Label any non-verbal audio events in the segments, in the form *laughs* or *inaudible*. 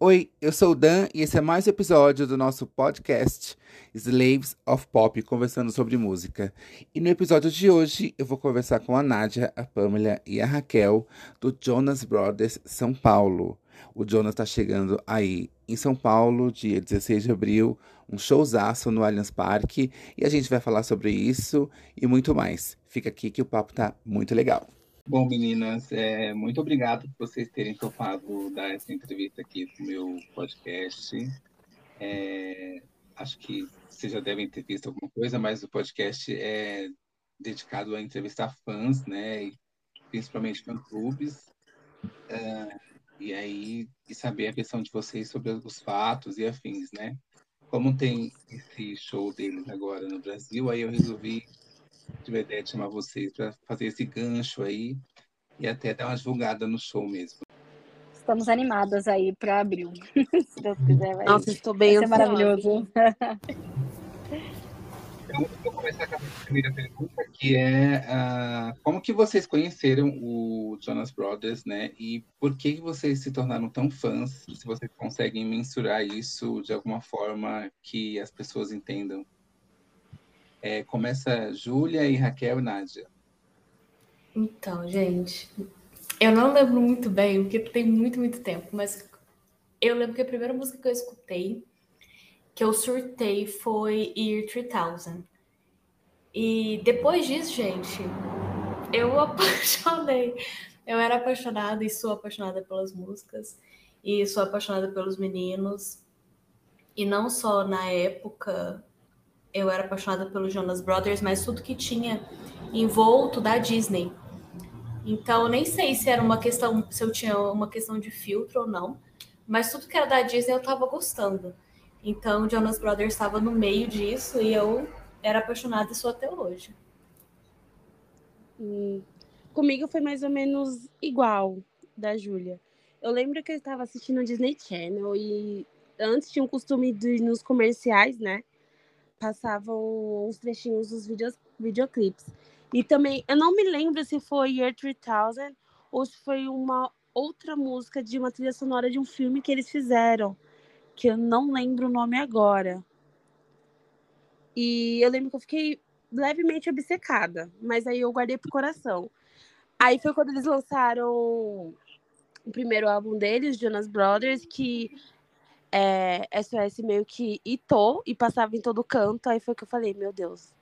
Oi, eu sou o Dan e esse é mais um episódio do nosso podcast Slaves of Pop, conversando sobre música. E no episódio de hoje eu vou conversar com a Nádia, a Pamela e a Raquel do Jonas Brothers São Paulo. O Jonas está chegando aí em São Paulo, dia 16 de abril, um showzaço no Allianz Parque, e a gente vai falar sobre isso e muito mais. Fica aqui que o papo tá muito legal. Bom, meninas, é, muito obrigado por vocês terem topado dar essa entrevista aqui no meu podcast. É, acho que vocês já devem ter visto alguma coisa, mas o podcast é dedicado a entrevistar fãs, né? Principalmente fã-clubes. É, e aí, e saber a versão de vocês sobre os fatos e afins, né? Como tem esse show deles agora no Brasil, aí eu resolvi de chamar vocês para fazer esse gancho aí e até dar uma divulgada no show mesmo. Estamos animadas aí para abril. *laughs* Se Deus quiser, vai, Nossa, estou bem vai ser maravilhoso. *laughs* Então, vou começar com a primeira pergunta, que é uh, como que vocês conheceram o Jonas Brothers, né? E por que vocês se tornaram tão fãs? Se vocês conseguem mensurar isso de alguma forma que as pessoas entendam. É, começa Júlia e Raquel e Nádia. Então, gente, eu não lembro muito bem, porque tem muito, muito tempo, mas eu lembro que a primeira música que eu escutei, que eu surtei, foi Year 3000. E depois disso, gente, eu *laughs* apaixonei. Eu era apaixonada e sou apaixonada pelas músicas, e sou apaixonada pelos meninos. E não só na época eu era apaixonada pelo Jonas Brothers, mas tudo que tinha envolto da Disney. Então, nem sei se era uma questão, se eu tinha uma questão de filtro ou não, mas tudo que era da Disney eu tava gostando. Então, Jonas Brothers estava no meio disso e eu era apaixonada e sou até hoje. Hum, comigo foi mais ou menos igual da Júlia. Eu lembro que eu estava assistindo o Disney Channel e antes tinha o costume de nos comerciais, né? passavam uns trechinhos dos videos, videoclipes. E também, eu não me lembro se foi Year 3000 ou se foi uma outra música de uma trilha sonora de um filme que eles fizeram, que eu não lembro o nome agora. E eu lembro que eu fiquei levemente obcecada, mas aí eu guardei pro coração. Aí foi quando eles lançaram o primeiro álbum deles, Jonas Brothers, que é, SOS meio que hitou e passava em todo canto. Aí foi que eu falei, meu Deus,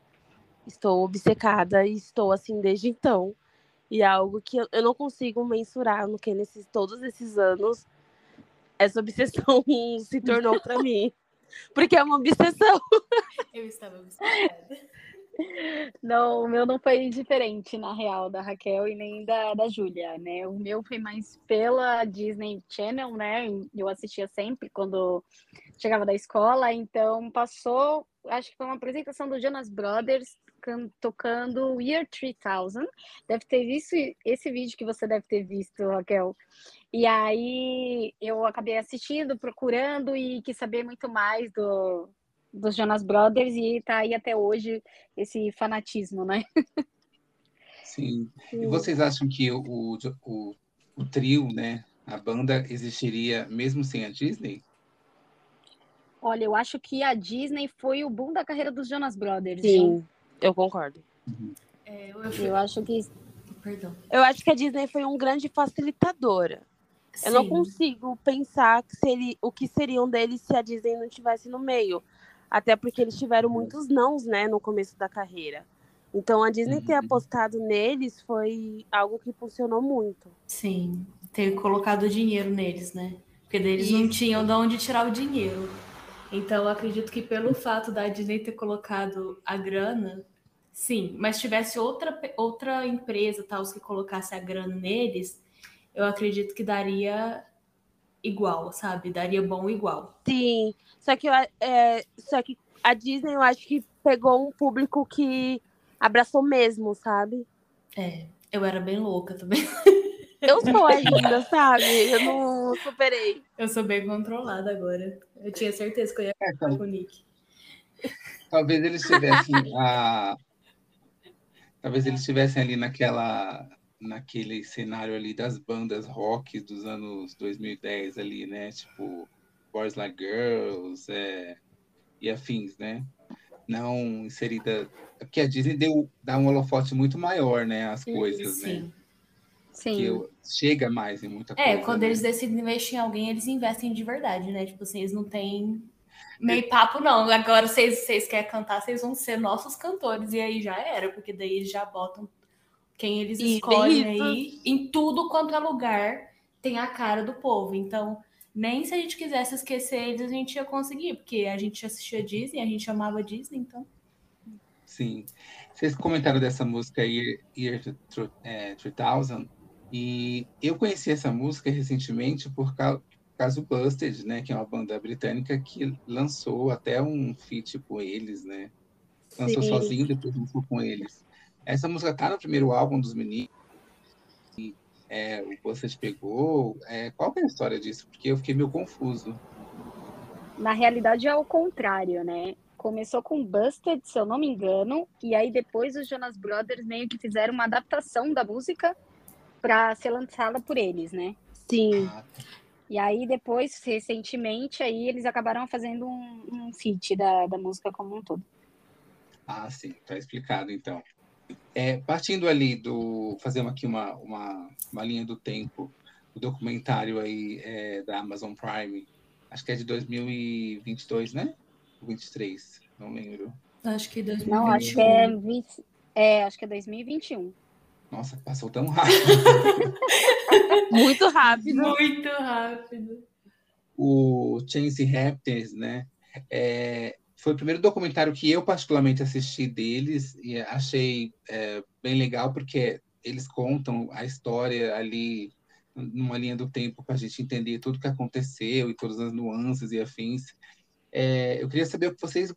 estou obcecada e estou assim desde então. E é algo que eu, eu não consigo mensurar no que nesses todos esses anos essa obsessão *laughs* se tornou para mim. Porque é uma obsessão. Eu estava obcecada. Não, o meu não foi diferente, na real, da Raquel e nem da, da Júlia, né? O meu foi mais pela Disney Channel, né? Eu assistia sempre quando chegava da escola, então passou, acho que foi uma apresentação do Jonas Brothers tocando Year 3000. Deve ter visto esse vídeo que você deve ter visto, Raquel. E aí eu acabei assistindo, procurando e quis saber muito mais do, dos Jonas Brothers e tá aí até hoje esse fanatismo, né? Sim. E vocês acham que o, o, o trio, né, a banda existiria mesmo sem a Disney? Olha, eu acho que a Disney foi o boom da carreira dos Jonas Brothers. Sim, eu concordo. Uhum. É, eu, eu, acho que. Perdão. Eu acho que a Disney foi um grande facilitadora. Sim. Eu não consigo pensar que seria, o que seriam deles se a Disney não estivesse no meio. Até porque eles tiveram muitos nãos, né, no começo da carreira. Então a Disney ter uhum. apostado neles foi algo que funcionou muito. Sim, ter colocado dinheiro neles, né? Porque deles Isso. não tinham de onde tirar o dinheiro. Então, eu acredito que pelo fato da Disney ter colocado a grana, sim, mas tivesse outra, outra empresa tal que colocasse a grana neles, eu acredito que daria igual, sabe? Daria bom igual. Sim, só que, é, só que a Disney eu acho que pegou um público que abraçou mesmo, sabe? É, eu era bem louca também. Eu sou *laughs* ainda, sabe? Eu não superei. Eu sou bem controlada agora. Eu tinha certeza que eu ia ficar é, com o Nick. Talvez eles tivessem *laughs* a, talvez eles estivessem ali naquela naquele cenário ali das bandas rock dos anos 2010 ali, né? Tipo Boys Like Girls é, e afins, né? Não inserida. Porque a Disney deu, dá um holofote muito maior, né? As coisas, Sim. né? Sim. Que eu- chega mais em muita coisa. É, quando né? eles decidem investir em alguém, eles investem de verdade, né? Tipo assim, eles não têm meio papo, não. Agora vocês, vocês querem cantar, vocês vão ser nossos cantores. E aí já era, porque daí eles já botam quem eles E escolhem aí. Em tudo quanto é lugar, tem a cara do povo. Então, nem se a gente quisesse esquecer eles, a gente ia conseguir, porque a gente assistia Disney, a gente amava Disney, então. Sim. Vocês comentaram dessa música Year, Year é, 3000 e eu conheci essa música recentemente por causa do Busted, né, que é uma banda britânica que lançou até um feat com eles, né? Lançou Sim. sozinho, depois lançou com eles. Essa música tá no primeiro álbum dos meninos. E, é, o Busted pegou. É, qual que é a história disso? Porque eu fiquei meio confuso. Na realidade é o contrário, né? Começou com Busted, se eu não me engano, e aí depois os Jonas Brothers meio que fizeram uma adaptação da música para ser lançada por eles, né? Sim. Ah, E aí depois, recentemente, aí eles acabaram fazendo um, um feat da, da música como um todo. Ah, sim, tá explicado então. É, partindo ali do. Fazer aqui uma, uma, uma linha do tempo, o documentário aí é, da Amazon Prime, acho que é de 2022, né? Ou 23, não lembro. Acho que 2021. Não, acho que é, 20 é, acho que é 2021. Nossa, passou tão rápido. *laughs* Muito rápido. Muito rápido. o Chance Raptors, né? é, foi o primeiro documentário que eu particularmente assisti deles e achei é, bem legal porque eles contam a história ali numa linha do tempo para a gente entender tudo que aconteceu e todas as nuances e afins. É, eu queria saber o que vocês,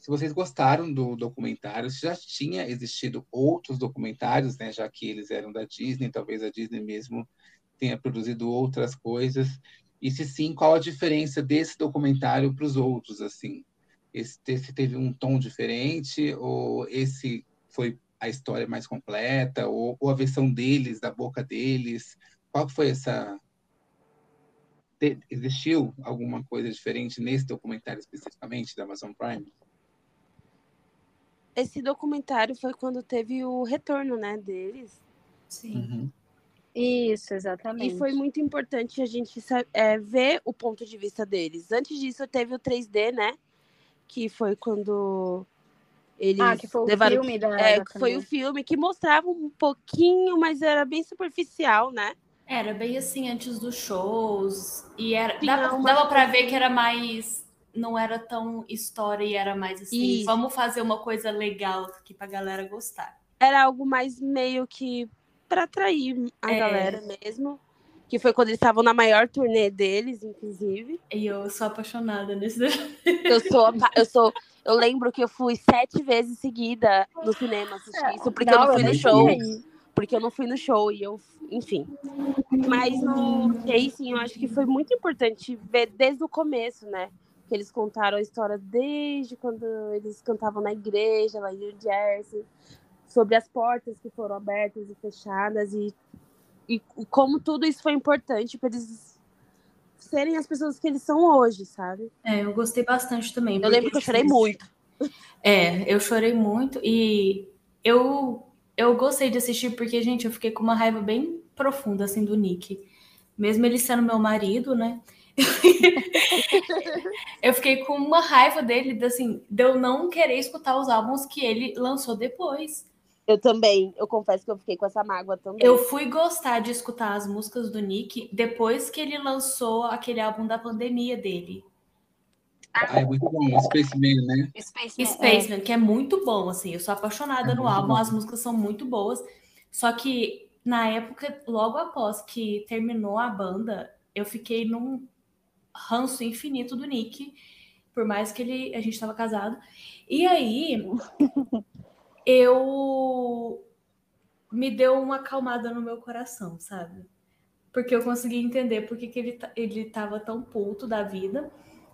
se vocês gostaram do documentário, se já tinha existido outros documentários, né? Já que eles eram da Disney, talvez a Disney mesmo tenha produzido outras coisas. E se sim, qual a diferença desse documentário para os outros, assim? Esse, esse teve um tom diferente ou esse foi a história mais completa ou, ou a versão deles, da boca deles? Qual foi essa... Existiu alguma coisa diferente nesse documentário especificamente da Amazon Prime? Esse documentário foi quando teve o retorno, né, deles. Sim. Uhum. Isso, exatamente. E foi muito importante a gente é, ver o ponto de vista deles. Antes disso, teve o 3D, né? Que foi quando eles Ah, que foi o levaram. filme da. É, foi o filme que mostrava um pouquinho, mas era bem superficial, né? Era bem assim antes dos shows. E era, Tinha dava, uma dava pra coisa- ver que era mais. Não era tão história e era mais assim. Isso. Vamos fazer uma coisa legal aqui pra galera gostar. Era algo mais meio que pra atrair a É. galera mesmo. Que foi quando eles estavam na maior turnê deles, inclusive. E eu sou apaixonada nesse. *laughs* Eu sou, eu sou, eu lembro que eu fui sete vezes seguida no cinema assistir isso, porque eu Não, não fui no show. sei. porque eu não fui no show e eu, enfim. Mas no Chasing, eu acho que foi muito importante ver desde o começo, né? Que eles contaram a história desde quando eles cantavam na igreja, lá em New Jersey, sobre as portas que foram abertas e fechadas e, e como tudo isso foi importante para eles serem as pessoas que eles são hoje, sabe? É, eu gostei bastante também. Eu lembro que eu chorei muito. É, eu chorei muito e eu eu gostei de assistir porque, gente, eu fiquei com uma raiva bem profunda assim do Nick. Mesmo ele sendo meu marido, né? *laughs* eu fiquei com uma raiva dele, assim, de eu não querer escutar os álbuns que ele lançou depois. Eu também, eu confesso que eu fiquei com essa mágoa também. Eu fui gostar de escutar as músicas do Nick depois que ele lançou aquele álbum da pandemia dele. Ah, é muito bom, Spaceman, né? Spaceman, é. Spaceman, que é muito bom, assim. Eu sou apaixonada É no álbum, bom. as músicas são muito boas. Só que na época, logo após que terminou a banda, eu fiquei num ranço infinito do Nick, por mais que ele a gente estava casado. E aí eu me deu uma acalmada no meu coração, sabe? Porque eu consegui entender por que, que ele, ele tava tão puto da vida.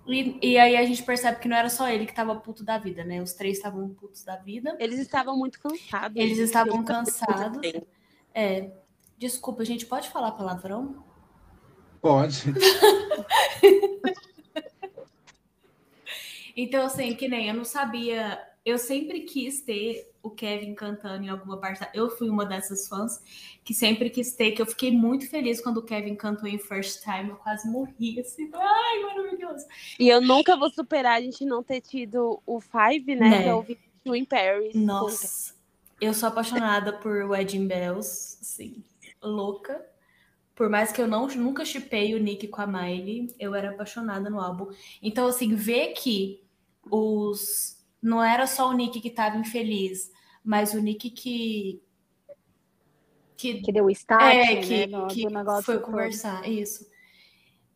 E, e aí a gente percebe que não era só ele que tava puto da vida, né? Os três estavam putos da vida. Eles estavam muito cansados. Eles estavam cansados. É, desculpa, a gente pode falar palavrão? Pode. *laughs* Então, assim, que nem eu não sabia. Eu sempre quis ter o Kevin cantando em alguma parte. Eu fui uma dessas fãs que sempre quis ter, que eu fiquei muito feliz quando o Kevin cantou em First Time. Eu quase morri, assim. Ai, maravilhoso. E eu nunca vou superar a gente não ter tido o Five, né? Né. Que eu ouvi em Paris. Nossa, eu sou apaixonada por Wedding Bells, assim, louca. Por mais que eu não, nunca chipei o Nick com a Miley, eu era apaixonada no álbum. Então, assim, ver que os. Não era só o Nick que tava infeliz, mas o Nick que. Que, Que deu o start, é, que, né, no- que foi todo. conversar, isso.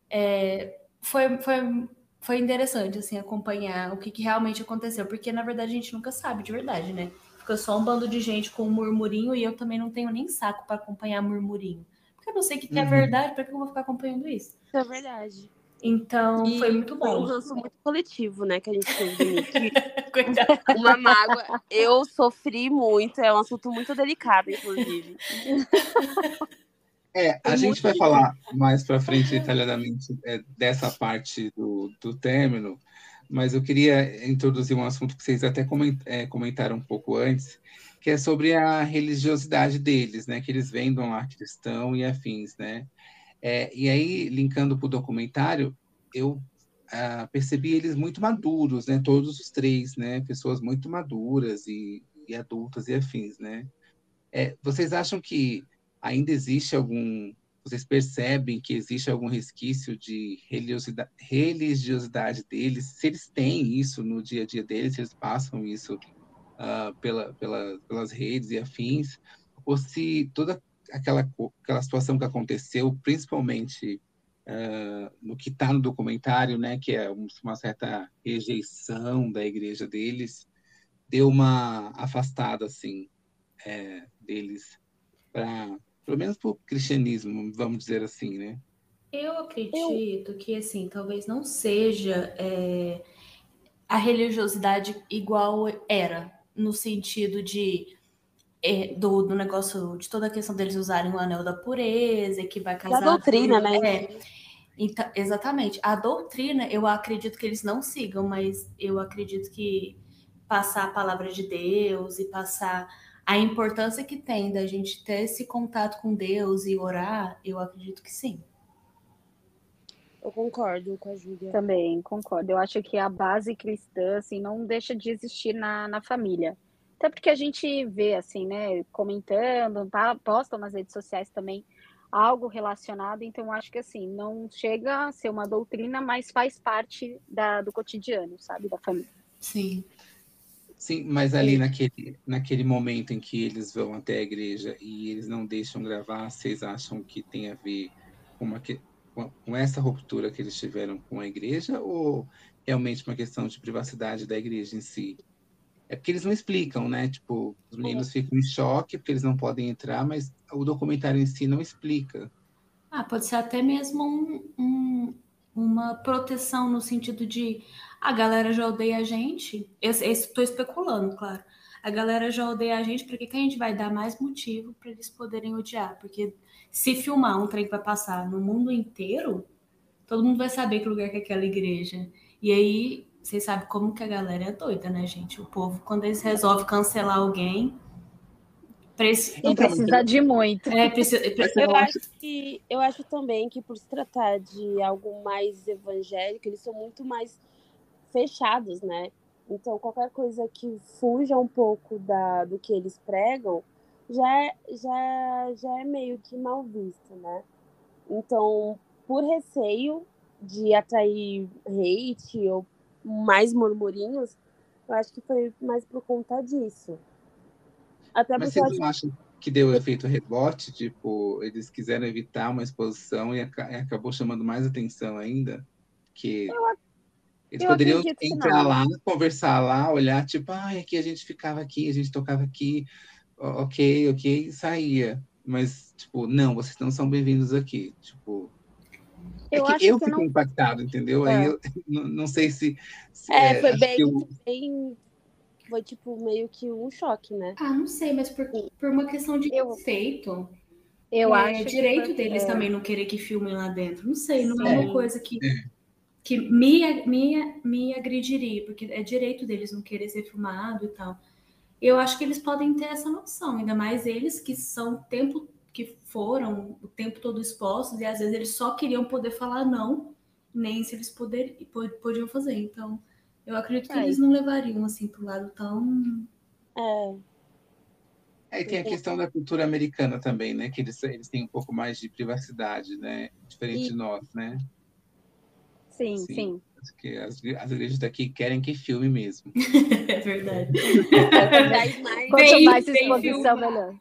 É, foi, foi, foi interessante, assim, acompanhar o que, que realmente aconteceu, porque, na verdade, a gente nunca sabe de verdade, né? Fica só um bando de gente com um murmurinho e eu também não tenho nem saco para acompanhar murmurinho. Eu não sei o que, é Uhum. verdade, para que eu vou ficar acompanhando isso? É verdade. Então, E foi muito um bom. ranço muito coletivo, né? Que a gente teve. *laughs* Uma mágoa. Eu sofri muito. É um assunto muito delicado, inclusive. É, a Foi gente vai falar mais para frente detalhadamente é, dessa parte do, do término, mas eu queria introduzir um assunto que vocês até é, comentaram um pouco antes, que é sobre a religiosidade deles, né? Que eles vendam lá cristão e afins, né? É, e aí, linkando para o documentário, eu ah, percebi eles muito maduros, né? Todos os três, né? Pessoas muito maduras e, e adultas e afins, né? É, vocês acham que ainda existe algum. Vocês percebem que existe algum resquício de religiosidade, deles? Se eles têm isso no dia a dia deles, se eles passam isso ah, pela, pela, pelas redes e afins, ou se toda aquela, aquela situação que aconteceu, principalmente ah, no que está no documentário, né, que é um- uma certa rejeição da igreja deles, deu uma afastada assim é, deles para pelo menos para o cristianismo, vamos dizer assim, né? Eu acredito que, assim, talvez não seja é, a religiosidade igual era, no sentido de é, do, do negócio, de toda a questão deles usarem o anel da pureza, e que vai Da casar. doutrina, né? É, então, exatamente. A doutrina, eu acredito que eles não sigam, mas eu acredito que passar a palavra de Deus e passar a importância que tem da gente ter esse contato com Deus e orar, eu acredito que sim. Eu concordo com a Júlia. Também, concordo. Eu acho que a base cristã, assim, não deixa de existir na, na família. Até porque a gente vê, assim, né, comentando, tá, postam nas redes sociais também algo relacionado, então eu acho que, assim, não chega a ser uma doutrina, mas faz parte da, do cotidiano, sabe, da família. Sim. Sim, mas ali naquele, naquele momento em que eles vão até a igreja e eles não deixam gravar, vocês acham que tem a ver com, uma, que- com essa ruptura que eles tiveram com a igreja ou realmente uma questão de privacidade da igreja em si? É porque eles não explicam, né? Tipo, os meninos ficam em choque porque eles não podem entrar, mas o documentário em si não explica. Ah, pode ser até mesmo um- um- uma proteção no sentido de a galera já odeia a gente. Estou especulando, claro. A galera já odeia a gente, por que, que a gente vai dar mais motivo para eles poderem odiar? Porque se filmar um trem que vai passar no mundo inteiro, todo mundo vai saber que lugar que é aquela igreja. E aí, vocês sabem como que a galera é doida, né, gente? O povo, quando eles resolvem cancelar alguém, preci- Não precisa de muito. é, precisa, Eu acho que eu acho também que por se tratar de algo mais evangélico, eles são muito mais fechados, né? Então qualquer coisa que fuja um pouco da, do que eles pregam já é, já, já é meio que mal visto, né? Então, por receio de atrair hate ou mais murmurinhos, eu acho que foi mais por conta disso. Até Mas eu acho não acham que deu efeito rebote? Tipo, eles quiseram evitar uma exposição e aca- e acabou chamando mais atenção ainda? Que eles eu poderiam que entrar lá, conversar lá, olhar, tipo, ah, aqui a gente ficava aqui, a gente tocava aqui, ok, ok, e saía. Mas, tipo, não, vocês não são bem-vindos aqui. Tipo, É Eu que acho eu que fiquei não. impactado, entendeu? É. Aí eu *laughs* não, não sei se. se- É, é, foi bem, que eu- bem. Foi tipo meio que um choque, né? Ah, não sei, mas por, por uma questão de Eu- respeito. Eu é acho que direito foi- deles é. também não querer que filmem lá dentro. Não sei, não é Sim. uma coisa que, É. que me, me, me agrediria, porque é direito deles não querer ser filmado e tal. Eu acho que eles podem ter essa noção, ainda mais eles que são o tempo que foram o tempo todo expostos e às vezes eles só queriam poder falar não, nem se eles poder, po- podiam fazer. Então, eu acredito que É. eles não levariam assim pro lado tão É. Aí tem a questão da cultura americana também, né? Que eles, eles têm um pouco mais de privacidade, né? Diferente E- de nós, né? Sim, Sim. sim. Acho que as, as igrejas daqui querem que filme mesmo. *laughs* é verdade. Quanto mais exposição, melhor.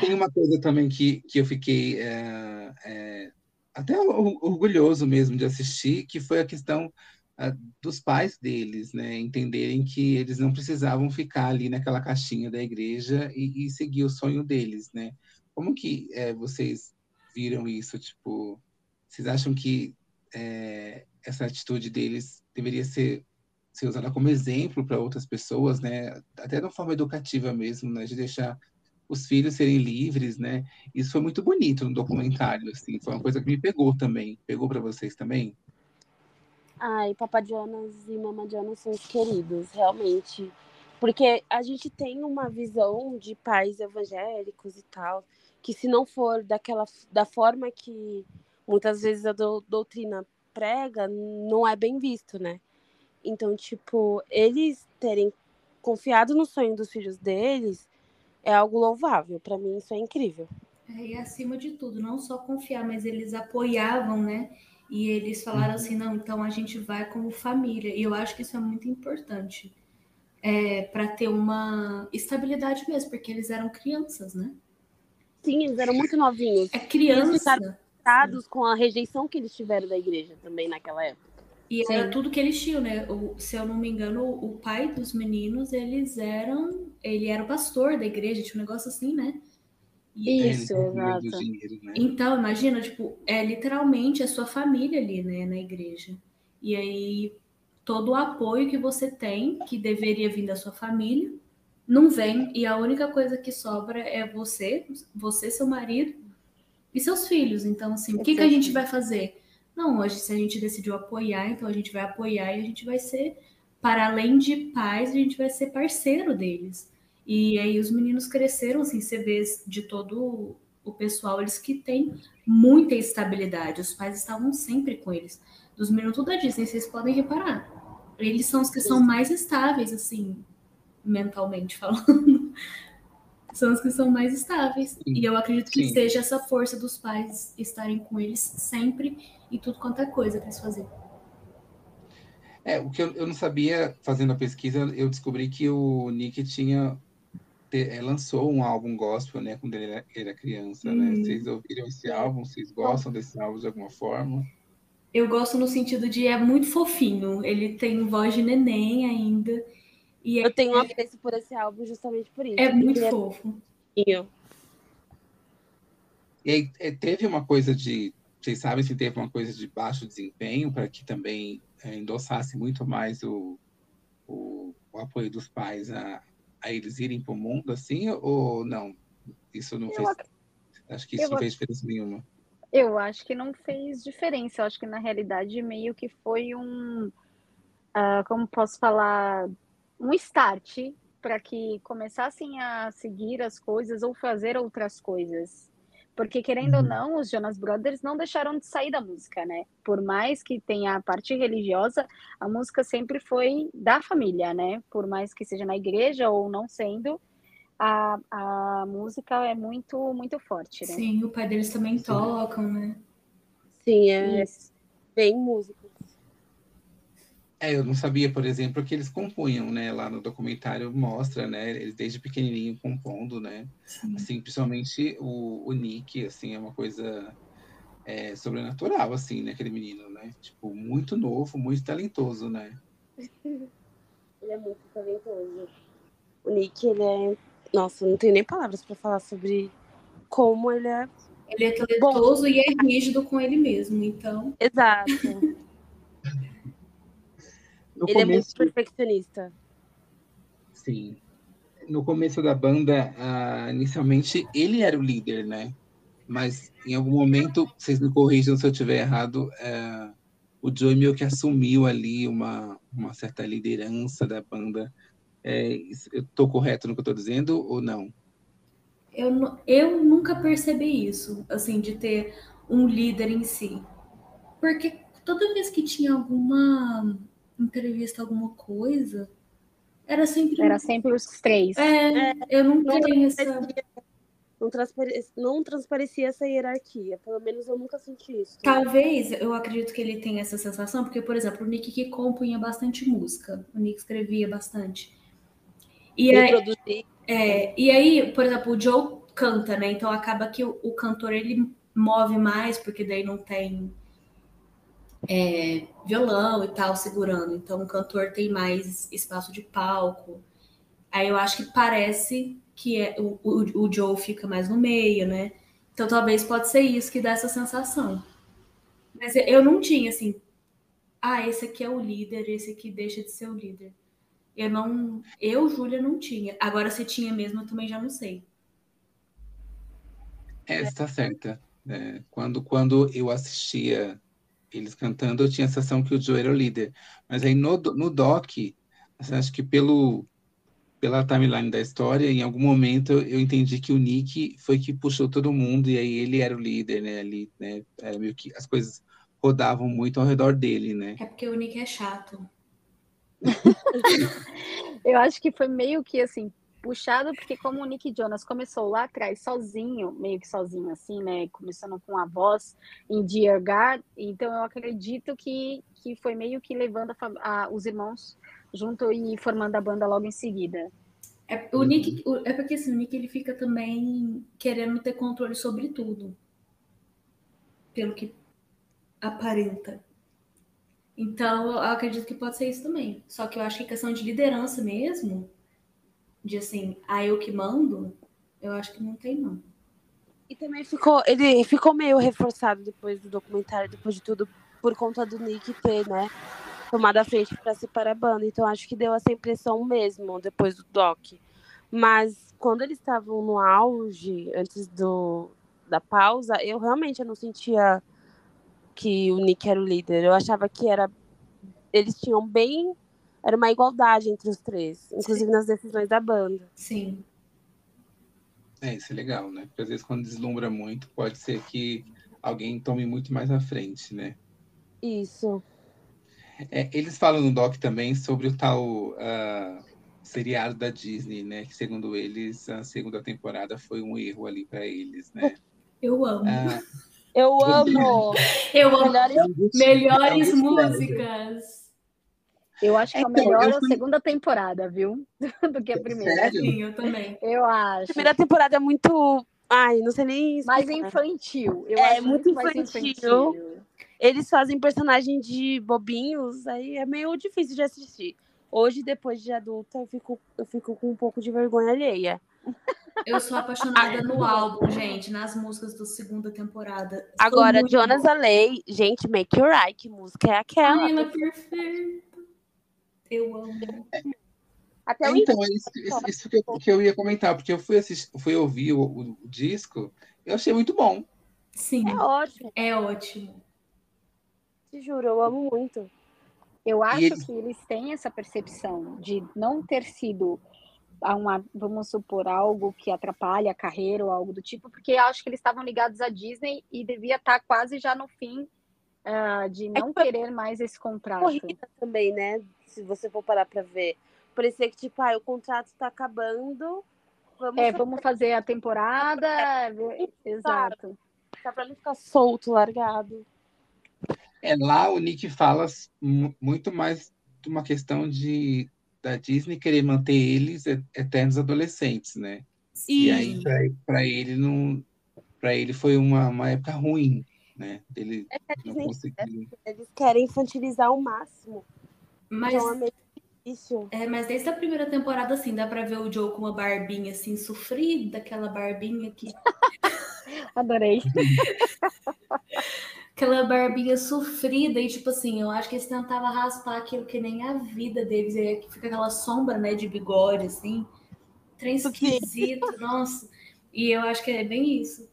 Tem uma coisa também que, que eu fiquei é, é, até or- orgulhoso mesmo de assistir, que foi a questão ah, dos pais deles, né? Entenderem que eles não precisavam ficar ali naquela caixinha da igreja e, e seguir o sonho deles, né? Como que é, vocês viram isso? Tipo, vocês acham que é, essa atitude deles deveria ser, ser usada como exemplo para outras pessoas, né? Até de uma forma educativa mesmo, né? De deixar os filhos serem livres, né? Isso foi muito bonito no documentário, assim, foi uma coisa que me pegou também. Pegou para vocês também? Ai, Papa Jonas e Mama Jonas são os queridos, realmente. Porque a gente tem uma visão de pais evangélicos e tal, que se não for daquela da forma que muitas vezes a do- doutrina prega, não é bem visto, né? Então, tipo, eles terem confiado no sonho dos filhos deles é algo louvável. Pra mim, isso é incrível. É, e acima de tudo, não só confiar, mas eles apoiavam, né? E eles falaram assim, não, então a gente vai como família. E eu acho que isso é muito importante. É, para ter uma estabilidade mesmo, porque eles eram crianças, né? Sim, eles eram muito novinhos. É criança. Conectados com a rejeição que eles tiveram da igreja também naquela época. E era Sim. tudo que eles tinham, né? O- se eu não me engano, o pai dos meninos, eles eram. Ele era o pastor da igreja, tinha um negócio assim, né? E- Isso, exato. dinheiro, né? Então, imagina, tipo, é literalmente a sua família ali, né, na igreja. E aí, todo o apoio que você tem, que deveria vir da sua família, não vem. E a única coisa que sobra é você, você, seu marido e seus filhos. Então, assim, o que, que a gente vai fazer? Não, hoje, se a gente decidiu apoiar, então a gente vai apoiar e a gente vai ser, para além de pais, a gente vai ser parceiro deles. E aí os meninos cresceram, assim, você vê de todo o pessoal, eles que têm muita estabilidade. Os pais estavam sempre com eles. Dos meninos da Disney, vocês podem reparar. Eles são os que são mais estáveis, assim, mentalmente falando. São os que são mais estáveis. Sim. E eu acredito que Sim. seja essa força dos pais estarem com eles sempre e tudo quanto é coisa para eles fazerem. É, o que eu, eu não sabia, fazendo a pesquisa, eu descobri que o Nick tinha te- é, lançou um álbum gospel, né, quando ele era, ele era criança, né? Hum. Vocês ouviram esse álbum? Vocês gostam desse álbum de alguma forma? Eu gosto no sentido de é muito fofinho. Ele tem voz de neném ainda. E é, Eu tenho um apreço por esse álbum justamente por isso. é muito ele fofo. fofinho. E aí, é, teve uma coisa de, vocês sabem se teve uma coisa de baixo desempenho para que também é, endossasse muito mais o, o, o apoio dos pais a, a eles irem para o mundo, assim, ou não? Isso não Eu fez. ac- Acho que isso eu não ac- fez diferença nenhuma. Eu acho que não fez diferença. Eu acho que na realidade meio que foi um, ah, como posso falar, um start para que começassem a seguir as coisas ou fazer outras coisas. Porque querendo ou Uhum. não, os Jonas Brothers não deixaram de sair da música, né? Por mais que tenha a parte religiosa, a música sempre foi da família, né? Por mais que seja na igreja ou não sendo, a, a música é muito muito forte, né? Sim, o pai deles também Sim. tocam, né? Sim, é Isso. bem músico. É, eu não sabia, por exemplo, que eles compunham, né? Lá no documentário mostra, né? Eles desde pequenininho compondo, né? Sim. Assim, principalmente o, o Nick, assim, é uma coisa é, sobrenatural, assim, né? Aquele menino, né? Tipo, muito novo, muito talentoso, né? *laughs* Ele é muito talentoso. O Nick, ele é. Nossa, não tenho nem palavras pra falar sobre como ele é Ele é talentoso e é rígido com ele mesmo, então. Exato. *laughs* No Ele é muito começo, perfeccionista. sim. No começo da banda, ah, inicialmente ele era o líder, né? Mas em algum momento, vocês me corrijam se eu estiver errado, eh, o Joey meio que assumiu ali uma, uma certa liderança da banda. É, eu tô correto no que eu tô dizendo ou não? Eu, eu nunca percebi isso, assim, de ter um líder em si. Porque toda vez que tinha alguma entrevista, alguma coisa, era sempre. Era sempre os três. É, eu nunca Não tenho essa. transparecia, não, transpare- não transparecia essa hierarquia. Pelo menos eu nunca senti isso. Talvez eu acredito que ele tenha essa sensação, porque, por exemplo, o Nick que compunha bastante música, o Nick escrevia bastante. E Ele aí, é, e aí, por exemplo, o Joe canta, né? Então acaba que o, o cantor ele move mais, porque daí não tem é, violão e tal segurando. Então o cantor tem mais espaço de palco. Aí eu acho que parece que é, o, o, o Joe fica mais no meio, né? Então talvez pode ser isso que dá essa sensação. Mas eu não tinha assim, ah, esse aqui é o líder, esse aqui deixa de ser o líder. Eu não, eu, Júlia, não tinha. Agora se tinha mesmo, eu também já não sei. É, você tá certa. É, quando, quando eu assistia eles cantando, eu tinha a sensação que o Joe era o líder. Mas aí no, do- no doc, assim, acho que pelo, pela timeline da história, em algum momento eu entendi que o Nick foi que puxou todo mundo, e aí ele era o líder, né? Ali, né? Era meio que as coisas rodavam muito ao redor dele, né? É porque o Nick é chato. *laughs* Eu acho que foi meio que assim, puxado, porque como o Nick Jonas começou lá atrás sozinho, meio que sozinho assim, né? Começando com a voz em Dear God, então eu acredito que, que foi meio que levando a a- os irmãos junto e formando a banda logo em seguida. É, o Nick, o- é porque assim, o Nick ele fica também querendo ter controle sobre tudo. Pelo que aparenta. Então, eu acredito que pode ser isso também. Só que eu acho que questão de liderança mesmo, de assim, ah, eu que mando, eu acho que não tem, não. E também ficou, ele ficou meio reforçado depois do documentário, depois de tudo, por conta do Nick ter, né, tomado a frente para separar a banda. Então acho que deu essa impressão mesmo depois do doc. Mas quando eles estavam no auge, antes do da pausa, eu realmente não sentia que o Nick era o líder. Eu achava que era eles tinham bem era uma igualdade entre os três, inclusive nas decisões da banda. Sim. É, isso é legal, né? Porque às vezes quando deslumbra muito, pode ser que alguém tome muito mais à frente, né? Isso. É, eles falam no doc também sobre o tal ah, seriado da Disney, né? Que segundo eles, a segunda temporada foi um erro ali para eles, né? *laughs* Eu amo. Ah, Eu *laughs* amo. eu amo. Melhores Melhores músicas. Eu acho que é, Então, melhor eu a segunda temporada, viu? *laughs* Do que a primeira. Sério? Sim, eu também. Eu acho. A primeira temporada é muito. Ai, não sei nem. Mais explicar. infantil. Eu É, acho muito mais infantil. infantil. Eles fazem personagem de bobinhos, aí é meio difícil de assistir. Hoje, depois de adulta, eu fico, eu fico com um pouco de vergonha alheia. Eu sou apaixonada no álbum, gente, nas músicas da segunda temporada. Agora, muito Jonas. Alei, gente, Make You Right, que música é aquela? Ai, ela é perfeita. Eu amo. Até o então, é isso, isso- isso que, eu, que eu ia comentar, porque eu fui, assistir, fui ouvir o, o- o disco, eu achei muito bom. Sim, é ótimo, é ótimo. te juro, eu amo muito. Eu acho eles- que eles têm essa percepção de não ter sido a uma, vamos supor, algo que atrapalha a carreira ou algo do tipo, porque eu acho que eles estavam ligados à Disney e devia estar quase já no fim ah, de não foi- querer mais esse contrato. Corrida também, né? Se você for parar pra ver. Parecia que, tipo, ah, o contrato tá acabando. Vamos É, vamos fazer a temporada. *laughs* Exato. ficar pra não ficar solto, largado. É, lá o Nick fala mu- muito mais de uma questão de da Disney querer manter eles eternos adolescentes, né? E aí Sim. para ele não para ele foi uma, uma época ruim, né? Ele É não Disney, conseguiu. eles querem infantilizar ao máximo. Mas, Então é meio difícil. é, mas desde a primeira temporada, assim, dá pra ver o Joe com uma barbinha, assim, sofrida, aquela barbinha que... *laughs* Adorei. *laughs* Aquela barbinha sofrida e, tipo assim, eu acho que eles tentavam raspar aquilo que nem a vida deles. E aí fica aquela sombra, né, de bigode, assim. Trem esquisito, nossa. E eu acho que é bem isso.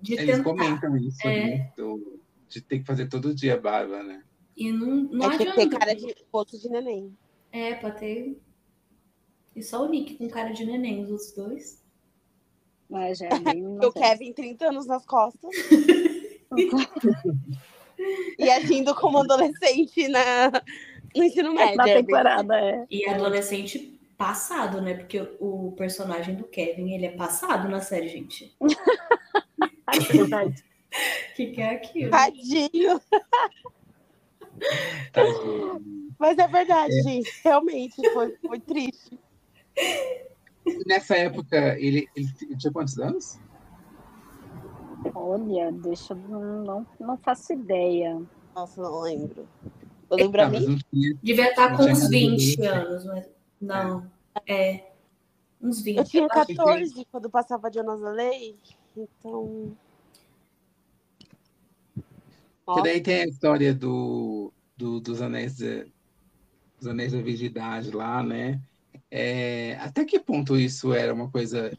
De Eles tentar. comentam isso, É. né? do- de ter que fazer todo dia barba, né? E não, não É que adianta. tem cara de rosto de neném. É, pra ter. E só o Nick com cara de neném, os outros dois. Mas já é bem *laughs* O. Kevin, 30 anos nas costas. *laughs* e agindo como adolescente na, no ensino médio. Na é temporada, é. E adolescente passado, né? Porque o personagem do Kevin, ele é passado na série, gente. Que *laughs* verdade. O que, que é aquilo? Tadinho. *laughs* Tadinho. Mas é verdade, gente. Realmente, foi, foi triste. Nessa época, ele, ele tinha quantos anos? Olha, deixa eu. Não, não, faço ideia. Nossa, não lembro. Eu lembro a mim. tinha. Devia estar Não com uns nada 20 de anos, mas. Não. É. Uns 20. Eu tinha acho que 14 quando passava Jonas Lei. Então. Que daí tem a história do, do- dos anéis da, dos anéis da virgindade lá, né? É, até que ponto isso era uma coisa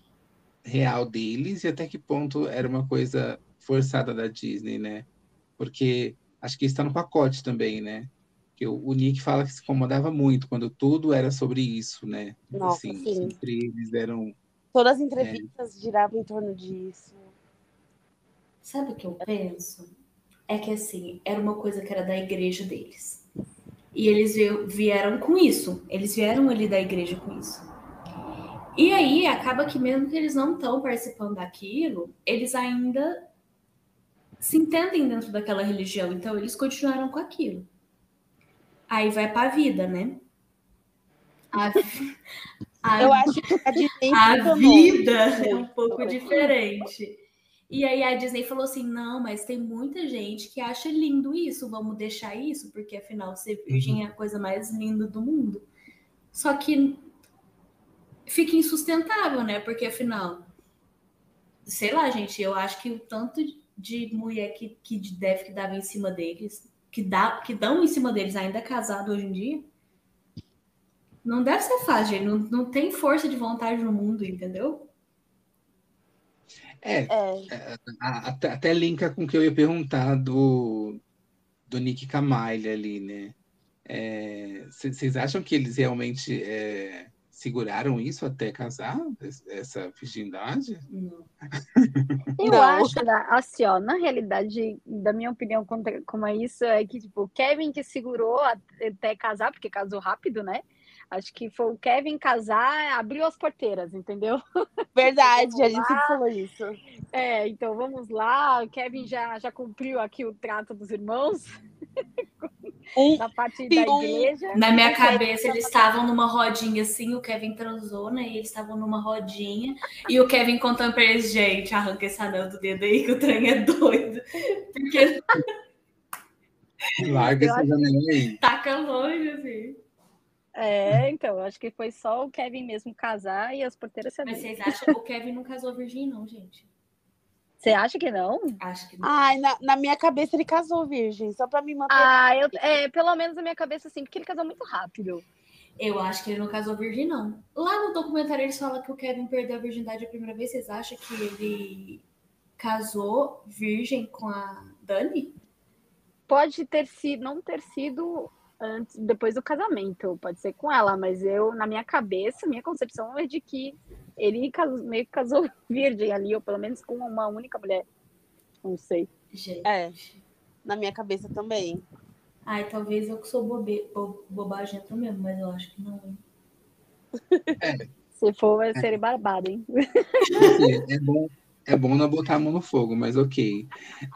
real deles e até que ponto era uma coisa forçada da Disney, né? Porque acho que isso está no pacote também, né? Que o, o Nick fala que se incomodava muito quando tudo era sobre isso, né? Nossa, assim, sim. sempre eles eram Todas as entrevistas giravam em torno disso. Sabe o que eu penso? É que assim, era uma coisa que era da igreja deles. E eles vie- vieram com isso. Eles vieram ali da igreja com isso. E aí acaba que mesmo que eles não estão participando daquilo, eles ainda se entendem dentro daquela religião. Então eles continuaram com aquilo. Aí vai pra vida, né? A, a Eu acho que a a vida é um pouco diferente. E aí a Disney falou assim: não, mas tem muita gente que acha lindo isso, vamos deixar isso, porque afinal ser virgem é a coisa mais linda do mundo. Só que fica insustentável, né? Porque afinal, sei lá, gente, eu acho que o tanto de mulher que, que deve que dava em cima deles, que, dá, que dão em cima deles ainda casado hoje em dia, não deve ser fácil, gente. Não, não tem força de vontade no mundo, entendeu? É, É, a- até, até linka com o que eu ia perguntar do, do Nick Camille ali, né? É, Vocês acham que eles realmente é, seguraram isso até casar, es- essa virgindade? Não. Eu Não. acho, assim, ó, na realidade, da minha opinião, como é isso, é que, tipo, o Kevin que segurou até casar, porque casou rápido, né? Acho que foi o Kevin casar, abriu as porteiras, entendeu? *laughs* verdade, a Vamos gente sempre falou isso. É, então vamos lá, o Kevin já, já cumpriu aqui o trato dos irmãos, *laughs* Um, da parte da igreja. Na minha cabeça, eles estavam numa rodinha assim, o Kevin transou, né? E eles estavam numa rodinha. E o Kevin contando pra eles, gente, arranca esse anel do dedo aí que o trem é doido. Porque Larga acho anéis aí. taca longe, assim. É, então, acho que foi só o Kevin mesmo casar e as porteiras se Mas vocês acham que o Kevin não casou virgem, não, gente? Você acha que não? Acho que não. ai, na, na minha cabeça ele casou virgem, só pra me manter. Ah, eu, é, pelo menos na minha cabeça, assim, porque ele casou muito rápido. Eu acho que ele não casou virgem, não. Lá no documentário eles falam que o Kevin perdeu a virgindade a primeira vez. Vocês acham que ele casou virgem com a Dani? Pode ter sido, não ter sido antes, depois do casamento, pode ser com ela, mas eu, na minha cabeça, minha concepção é de que ele casou- meio que casou *laughs* virgem ali, ou pelo menos com uma única mulher. Não sei. Gente. É. Na minha cabeça também. Ai, talvez eu que sou bobe, bo, bobagenta mesmo, mas eu acho que não. Se for, vai ser barbado, hein? Assim, é bom, é bom não botar a mão no fogo, mas ok.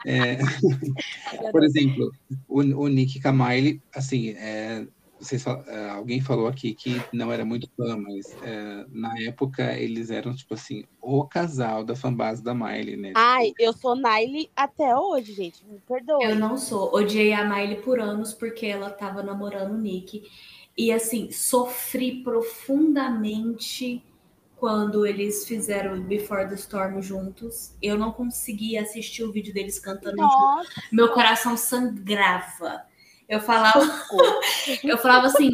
É, *laughs* por exemplo, o, o Nick Camille, assim, é, vocês, é, alguém falou aqui que não era muito fã, mas é, na época eles eram, tipo assim, o casal da fanbase da Miley, né? Ai, eu sou Nile até hoje, gente. Me perdoe. Eu não sou. Odiei a Miley por anos porque ela tava namorando o Nick. E assim, sofri profundamente quando eles fizeram Before the Storm juntos. Eu não conseguia assistir o vídeo deles cantando. Nossa, Meu coração sangrava. Eu falava, *laughs* eu falava assim,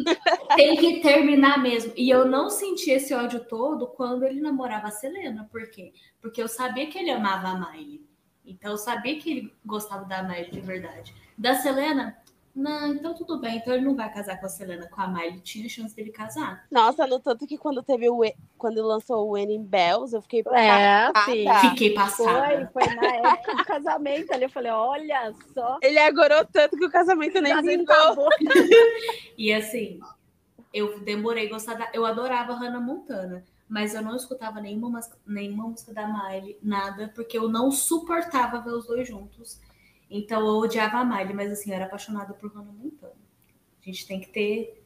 tem que terminar mesmo. E eu não senti esse ódio todo quando ele namorava a Selena. Por quê? Porque eu sabia que ele amava a Miley. Então eu sabia que ele gostava da Miley de verdade. Da Selena, não, então tudo bem. Então ele não vai casar com a Selena, com a Miley. Tinha chance dele casar. Nossa, no tanto que quando teve o E- quando lançou o Wedding Bells, eu fiquei É, passada. sim. Fiquei Foi, passada. foi na época do casamento ali. Eu falei, olha só. Ele agorou tanto que o casamento nem vingou. *laughs* E assim, eu demorei a gostar da. Eu adorava Hannah Montana, mas eu não escutava nenhuma, nenhuma música da Miley, nada, porque eu não suportava ver os dois juntos. Então eu odiava a Miley, mas assim, eu era apaixonada por Hannah Montana. A gente tem que ter.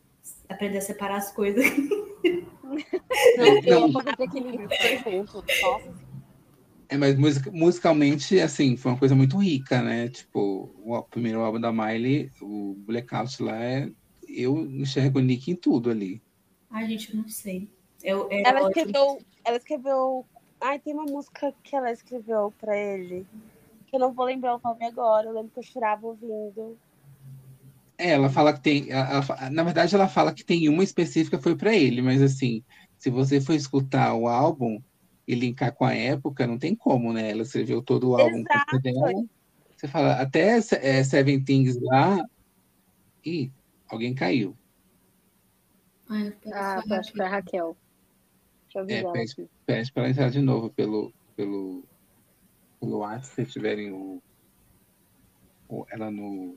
aprender a separar as coisas. Não, Não. É, mas musica- musicalmente, assim, foi uma coisa muito rica, né? Tipo, o primeiro álbum da Miley, o Blackout lá, é... eu enxergo o Nick em tudo ali. Ai, gente, eu não sei. Eu, era ela ótimo. escreveu. Ela escreveu. Ai, tem uma música que ela escreveu pra ele. Que eu não vou lembrar o nome agora. Eu lembro que eu chorava ouvindo. É, ela fala que tem. ela- ela na verdade, ela fala que tem uma específica foi pra ele, mas assim, se você for escutar o álbum e linkar com a época, não tem como, né? Ela escreveu todo o álbum dela. Você fala, até é, Seven Things lá. Ih, alguém caiu. Ai, eu peço Ah, rápido. acho que foi a Raquel. Deixa eu pede- aqui. Pede para entrar de novo pelo, pelo, pelo WhatsApp, se tiverem o, o- ela no,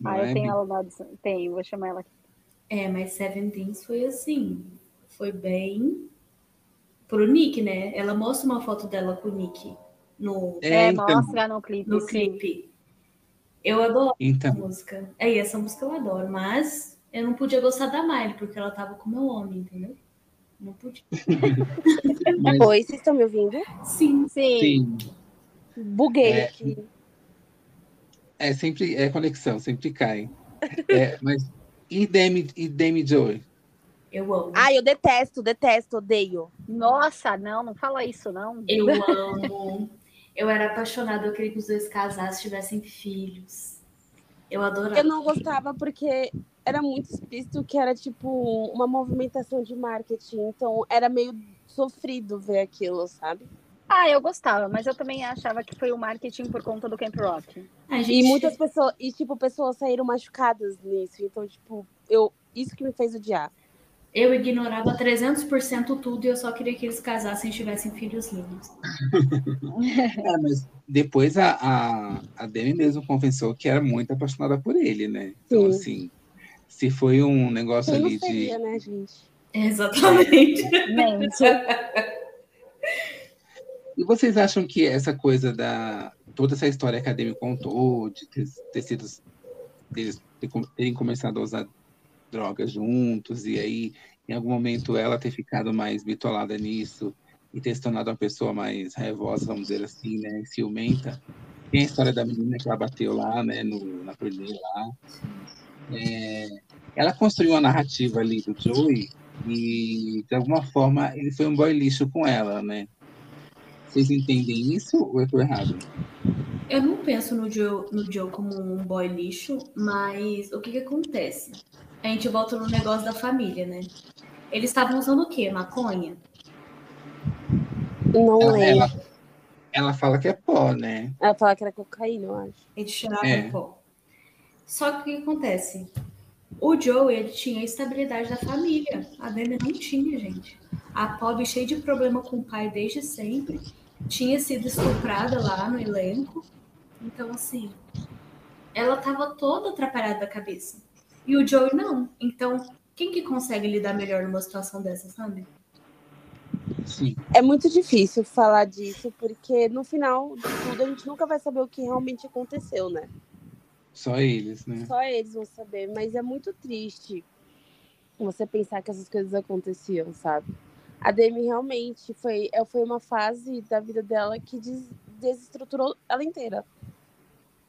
no Ah, eu tenho ela adição. Tenho, vou chamar ela aqui. É, mas Seven Things foi assim. Foi bem pro Nick, né? Ela mostra uma foto dela com o Nick no, É, É, então, mostra no clipe. no sim. clipe. Eu adoro essa então, música. É, e essa música eu adoro, mas eu não podia gostar da Miley, porque ela tava com meu homem, entendeu? Não podia. mas, *laughs* Oi, vocês estão me ouvindo? Sim. Sim. sim, Buguei É. aqui. é sempre é conexão, sempre cai. É, mas e Demi, e Demi Joy? Eu amo. Ai, eu detesto, detesto, odeio. Nossa, não, não fala isso, não. Eu amo. Eu era apaixonada, eu queria que os dois casados tivessem filhos. Eu adorava. Eu não gostava porque era muito explícito que era tipo uma movimentação de marketing. Então era meio sofrido ver aquilo, sabe? Ah, eu gostava, mas eu também achava que foi o marketing por conta do Camp Rock. A E gente, muitas pessoas, e tipo, pessoas saíram machucadas nisso. Então, tipo, eu isso que me fez odiar. Eu ignorava 300% tudo e eu só queria que eles casassem e tivessem filhos lindos. *laughs* É, mas depois a, a, a Demi mesmo confessou que era muito apaixonada por ele, né? Então, Sim. assim, se foi um negócio Quem ali de. seria, né, gente? Exatamente. Mente. *laughs* E vocês acham que essa coisa da. toda essa história que a Demi contou, de ter, ter sido. deles terem começado a usar drogas juntos, e aí, em algum momento, ela ter ficado mais bitolada nisso e ter se tornado uma pessoa mais raivosa, vamos dizer assim, né? Ciumenta. Tem a história da menina que ela bateu lá, né? No, na turnê lá. É, ela construiu uma narrativa ali do Joey e, de alguma forma, ele foi um boy lixo com ela, né? Vocês entendem isso ou eu tô errado? Eu não penso no Joe, no Joe como um boy lixo, mas o que que acontece? A gente volta no negócio da família, né? Eles estavam usando o quê? Maconha? Não Ela, lembro. ela, ela fala que é pó, né? Ela falava que era cocaína, eu acho. Eles cheiravam É. pó. Só que o que acontece? O Joe, ele tinha a estabilidade da família. A Demi não tinha, gente. A pobre, cheia de problema com o pai desde sempre, tinha sido estuprada lá no elenco. Então, assim, ela tava toda atrapalhada da cabeça. E o Joe não. Então, quem que consegue lidar melhor numa situação dessa, sabe? Sim. É muito difícil falar disso, porque no final de tudo a gente nunca vai saber o que realmente aconteceu, né? Só eles, né? Só eles vão saber, mas é muito triste você pensar que essas coisas aconteciam, sabe? A Demi realmente foi, é, foi uma fase da vida dela que des- desestruturou ela inteira.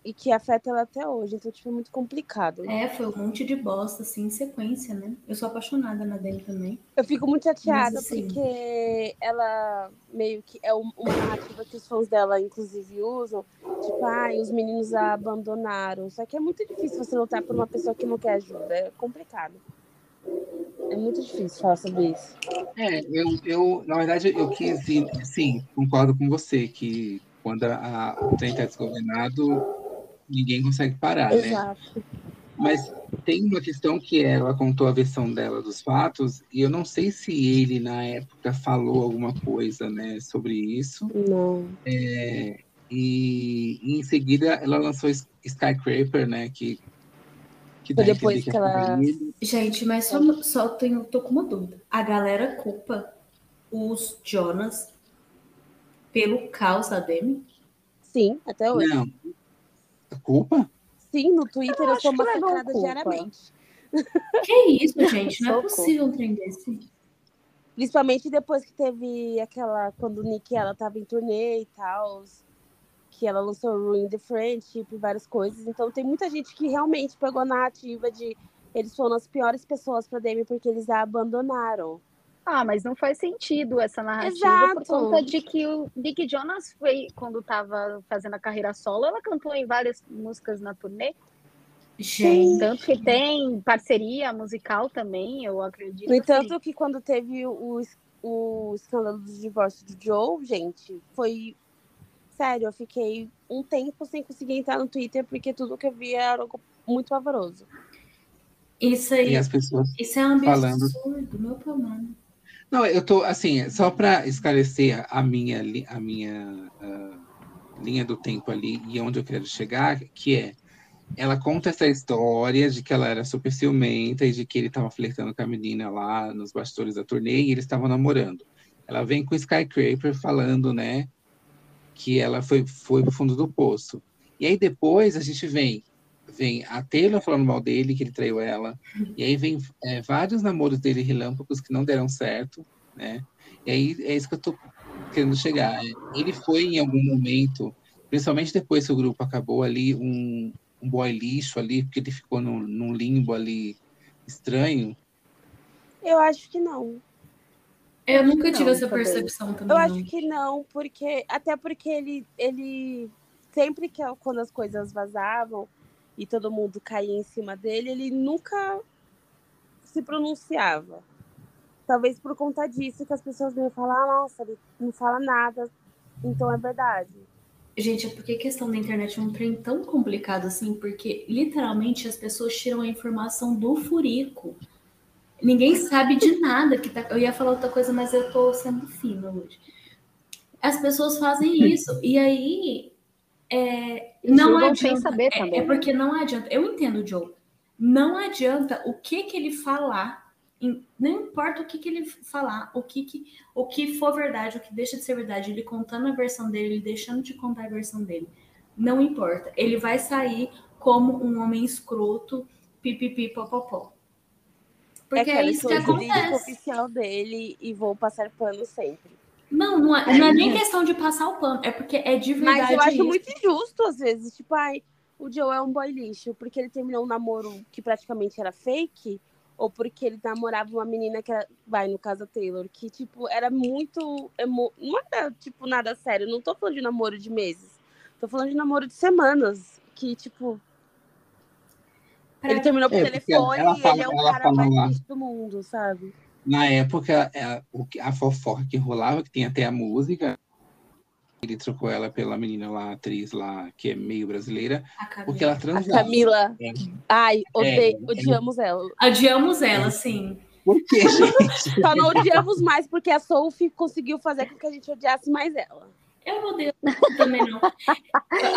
e que afeta ela até hoje. Então, tipo, é muito complicado. É, foi um monte de bosta, assim, em sequência, né? Eu sou apaixonada na Demi também. Eu fico muito chateada Mas, assim- porque ela meio que é um- uma narrativa que os fãs dela, inclusive, usam. Tipo, ai, os meninos a abandonaram. Só que é muito difícil você lutar por uma pessoa que não quer ajuda. É complicado. É muito difícil falar sobre isso. É, eu, eu, na verdade, eu quis ir, sim, concordo com você, que quando a, o trem está desgovernado, ninguém consegue parar, né? Exato. Mas tem uma questão que ela contou a versão dela dos fatos, e eu não sei se ele, na época, falou alguma coisa, né, sobre isso. Não. É, e, e em seguida ela lançou Sky- Skycraper, né, que, que a depois que é ela- sobre ele. Gente, mas só, só tenho, tô com uma dúvida. A galera culpa os Jonas pelo caos da Demi? Sim, até hoje. Não. Culpa? Sim, no Twitter eu, acho sou massacrada diariamente. Que isso, *laughs* gente? Não é possível um trem desse. Principalmente depois que teve aquela. Quando o Nick e ela tava em turnê e tal. Que ela lançou Ruin the Friendship e várias coisas. Então tem muita gente que realmente pegou a narrativa de eles foram as piores pessoas pra Demi porque eles a abandonaram. Ah, mas não faz sentido essa narrativa por Exato. conta de que o Nick Jonas foi, quando tava fazendo a carreira solo, ela cantou em várias músicas na turnê. Gente, Tanto que tem parceria musical também, eu acredito. No entanto, que quando teve o, o escândalo do divórcio do Joe, gente, foi. Sério, eu fiquei um tempo sem conseguir entrar no Twitter porque tudo que eu via era algo muito pavoroso. Isso E aí, as pessoas isso é um falando- absurdo, meu mano. Não, eu tô assim, só para esclarecer a minha, a minha ah, linha do tempo ali e onde eu quero chegar, que é ela conta essa história de que ela era super ciumenta e de que ele estava flertando com a menina lá nos bastidores da turnê e eles estavam namorando. Ela vem com o Skycraper falando, né, que ela foi, foi pro fundo do poço. E aí depois a gente vem, vem a Taylor falando mal dele, que ele traiu ela. E aí vem é, vários namoros dele relâmpagos que não deram certo, né? E aí é isso que eu tô querendo chegar. Ele foi em algum momento, principalmente depois que o grupo acabou ali, um, um boy lixo ali, porque ele ficou num, num limbo ali estranho. Eu acho que não. Eu nunca tive não, essa também. percepção também. Eu não. acho que não, porque. Até porque ele. ele sempre que quando as coisas vazavam e todo mundo caía em cima dele, ele nunca se pronunciava. Talvez por conta disso que as pessoas iam falar, "Ah, nossa, ele não fala nada, então é verdade. Gente, é porque a questão da internet é um trem tão complicado assim, porque literalmente as pessoas tiram a informação do furico. Ninguém sabe de nada que tá. Eu ia falar outra coisa, mas eu tô sendo fina hoje. As pessoas fazem isso. E aí. É, não adianta. sem saber é- também, é né? porque não adianta. Eu entendo o Joe. Não adianta o que que ele falar. Não importa o que, que ele falar, o que, que, o que for verdade, o que deixa de ser verdade, ele contando a versão dele, ele deixando de contar a versão dele. Não importa. Ele vai sair como um homem escroto, pipipi, popopó. Porque é, aquela isso que acontece. oficial dele e vou passar pano sempre. Não, não é, não é nem questão de passar o pano, é porque é de verdade Mas eu acho isso. muito injusto, às vezes. Tipo, ai, o Joe é um boy lixo porque ele terminou um namoro que praticamente era fake, ou porque ele namorava uma menina que era- vai, no caso a Taylor, que, tipo, era muito. emo- Não era, tipo, nada sério. Não tô falando de namoro de meses. Tô falando de namoro de semanas. Que, tipo, Pra- ele terminou por É, telefone ela e fala- ele é o ela cara mais lixo do mundo, sabe? Na época, é, o que- a fofoca que rolava, que tem até a música, ele trocou ela pela menina lá, a atriz lá, que é meio brasileira, A porque ela A transava. Camila. É. Ai, ode... É, é. odiamos ela. Adiamos ela, sim. Por quê, *laughs* gente? Só não odiamos mais porque a Sophie conseguiu fazer com que a gente odiasse mais ela. Eu não odeio também, não.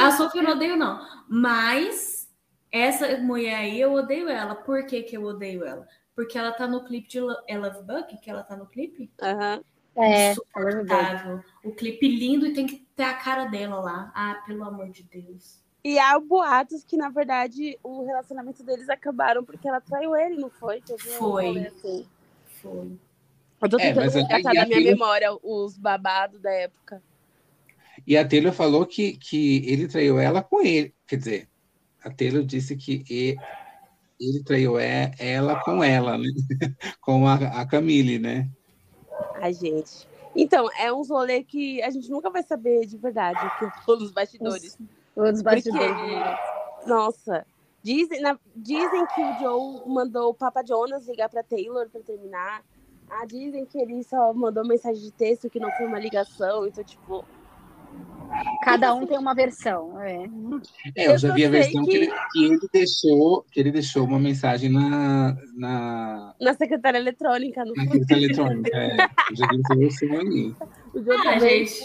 A Sofia eu não odeio, não. Mas essa mulher aí, eu odeio ela. Por que, que eu odeio ela? Porque ela tá no clipe de Lo- é Love Bug, que ela tá no clipe? Aham. É, Insuportável. O clipe lindo e tem que ter a cara dela lá. Ah, pelo amor de Deus. E há boatos que, na verdade, o relacionamento deles acabaram porque ela traiu ele, não foi? Foi. assim. Foi. Eu tô É, tentando mas resgatar da minha aquilo- memória os babados da época. E a Taylor falou que, que ele traiu ela com ele. Quer dizer, a Taylor disse que ele, traiu é, ela com ela, né? *laughs* com a, a Camille, né? Ai, gente. Então, é um rolê que a gente nunca vai saber de verdade, que pelos *laughs* bastidores. Os bastidores. Porque, nossa, dizem, na- dizem que o Joe mandou o Papa Jonas ligar pra Taylor pra terminar. Ah, dizem que ele só mandou mensagem de texto, que não foi uma ligação. Então, tipo, Cada um tem uma versão. É. É, eu, Eu já vi a versão que... que- ele, que ele deixou, que ele deixou uma mensagem na, na, na secretária eletrônica, no na rede eletrônica. É, eu já vi essa versão aí. Ah, gente.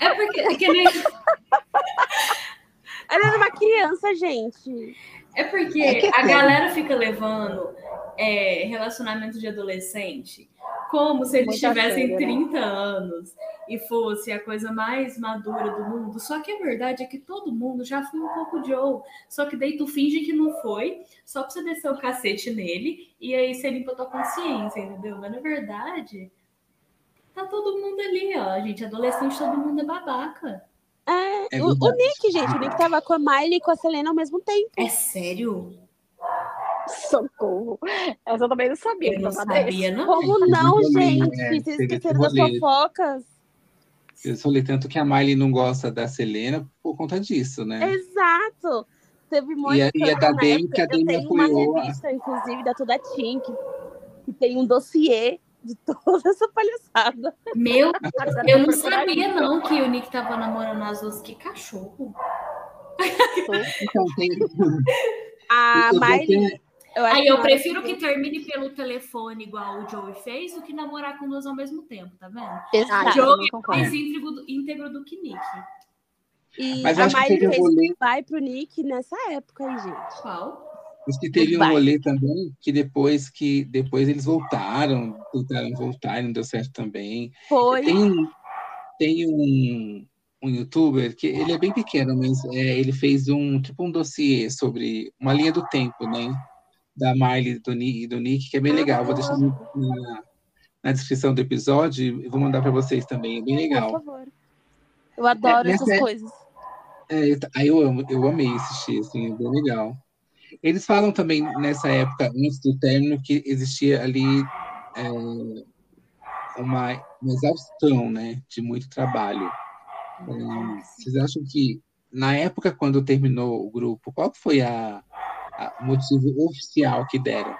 É porque é que nem- *laughs* Ela era uma criança, gente. É porque É a tem. galera fica levando é, relacionamento de adolescente como se eles tivessem sério, né? 30 anos e fosse a coisa mais madura do mundo. Só que a verdade é que todo mundo já foi um pouco Joe. Só que daí tu finge que não foi, só pra você descer o cacete nele e aí você limpa a tua consciência, entendeu? Mas na verdade, tá todo mundo ali, ó. Gente, adolescente, todo mundo é babaca. É, É o, o. Nick, gente, o Nick tava com a Miley e com a Selena ao mesmo tempo. É sério? Socorro. Essa eu também não sabia. Eu não sabia, não. Como não, gente? é, Vocês esqueceram das fofocas? Eu falei tanto que a Miley não gosta da Selena por conta disso, né? Exato. Teve muito E a- e a da Demi, que a Eu Demi tenho uma revista, inclusive, da Toda que, que tem um dossiê de toda *laughs* essa palhaçada. Meu nada. Eu não sabia, não, que o Nick tava namorando as duas. Que cachorro. Então. A eu ter- Eu Aí eu prefiro que termine pelo telefone, igual o Joey fez, do que namorar com duas ao mesmo tempo, tá vendo? Ah, Exato. eu Joey é mais íntegro do, íntegro do que Nick. E Mas a Miley um rolê. vai pro Nick nessa época aí, gente. Qual? Diz que teve um rolê também que depois que depois eles voltaram, tentaram voltar e não deu certo também. Foi. Tem um, tem um, um youtuber que ele é bem pequeno, mas é, ele fez um tipo um dossiê sobre uma linha do tempo, né? Da Miley e do, e do Nick, que é bem legal. Vou deixar na, na descrição do episódio e vou mandar para vocês também. É bem Por legal. favor. Eu adoro É, essas nessa- coisas. É, eu- aí eu amo, eu amei assistir, assim, é bem legal. Eles falam também nessa época, antes do término, que existia ali é, uma, uma exaustão, né, de muito trabalho. É, vocês acham que na época quando terminou o grupo, qual foi o motivo oficial que deram?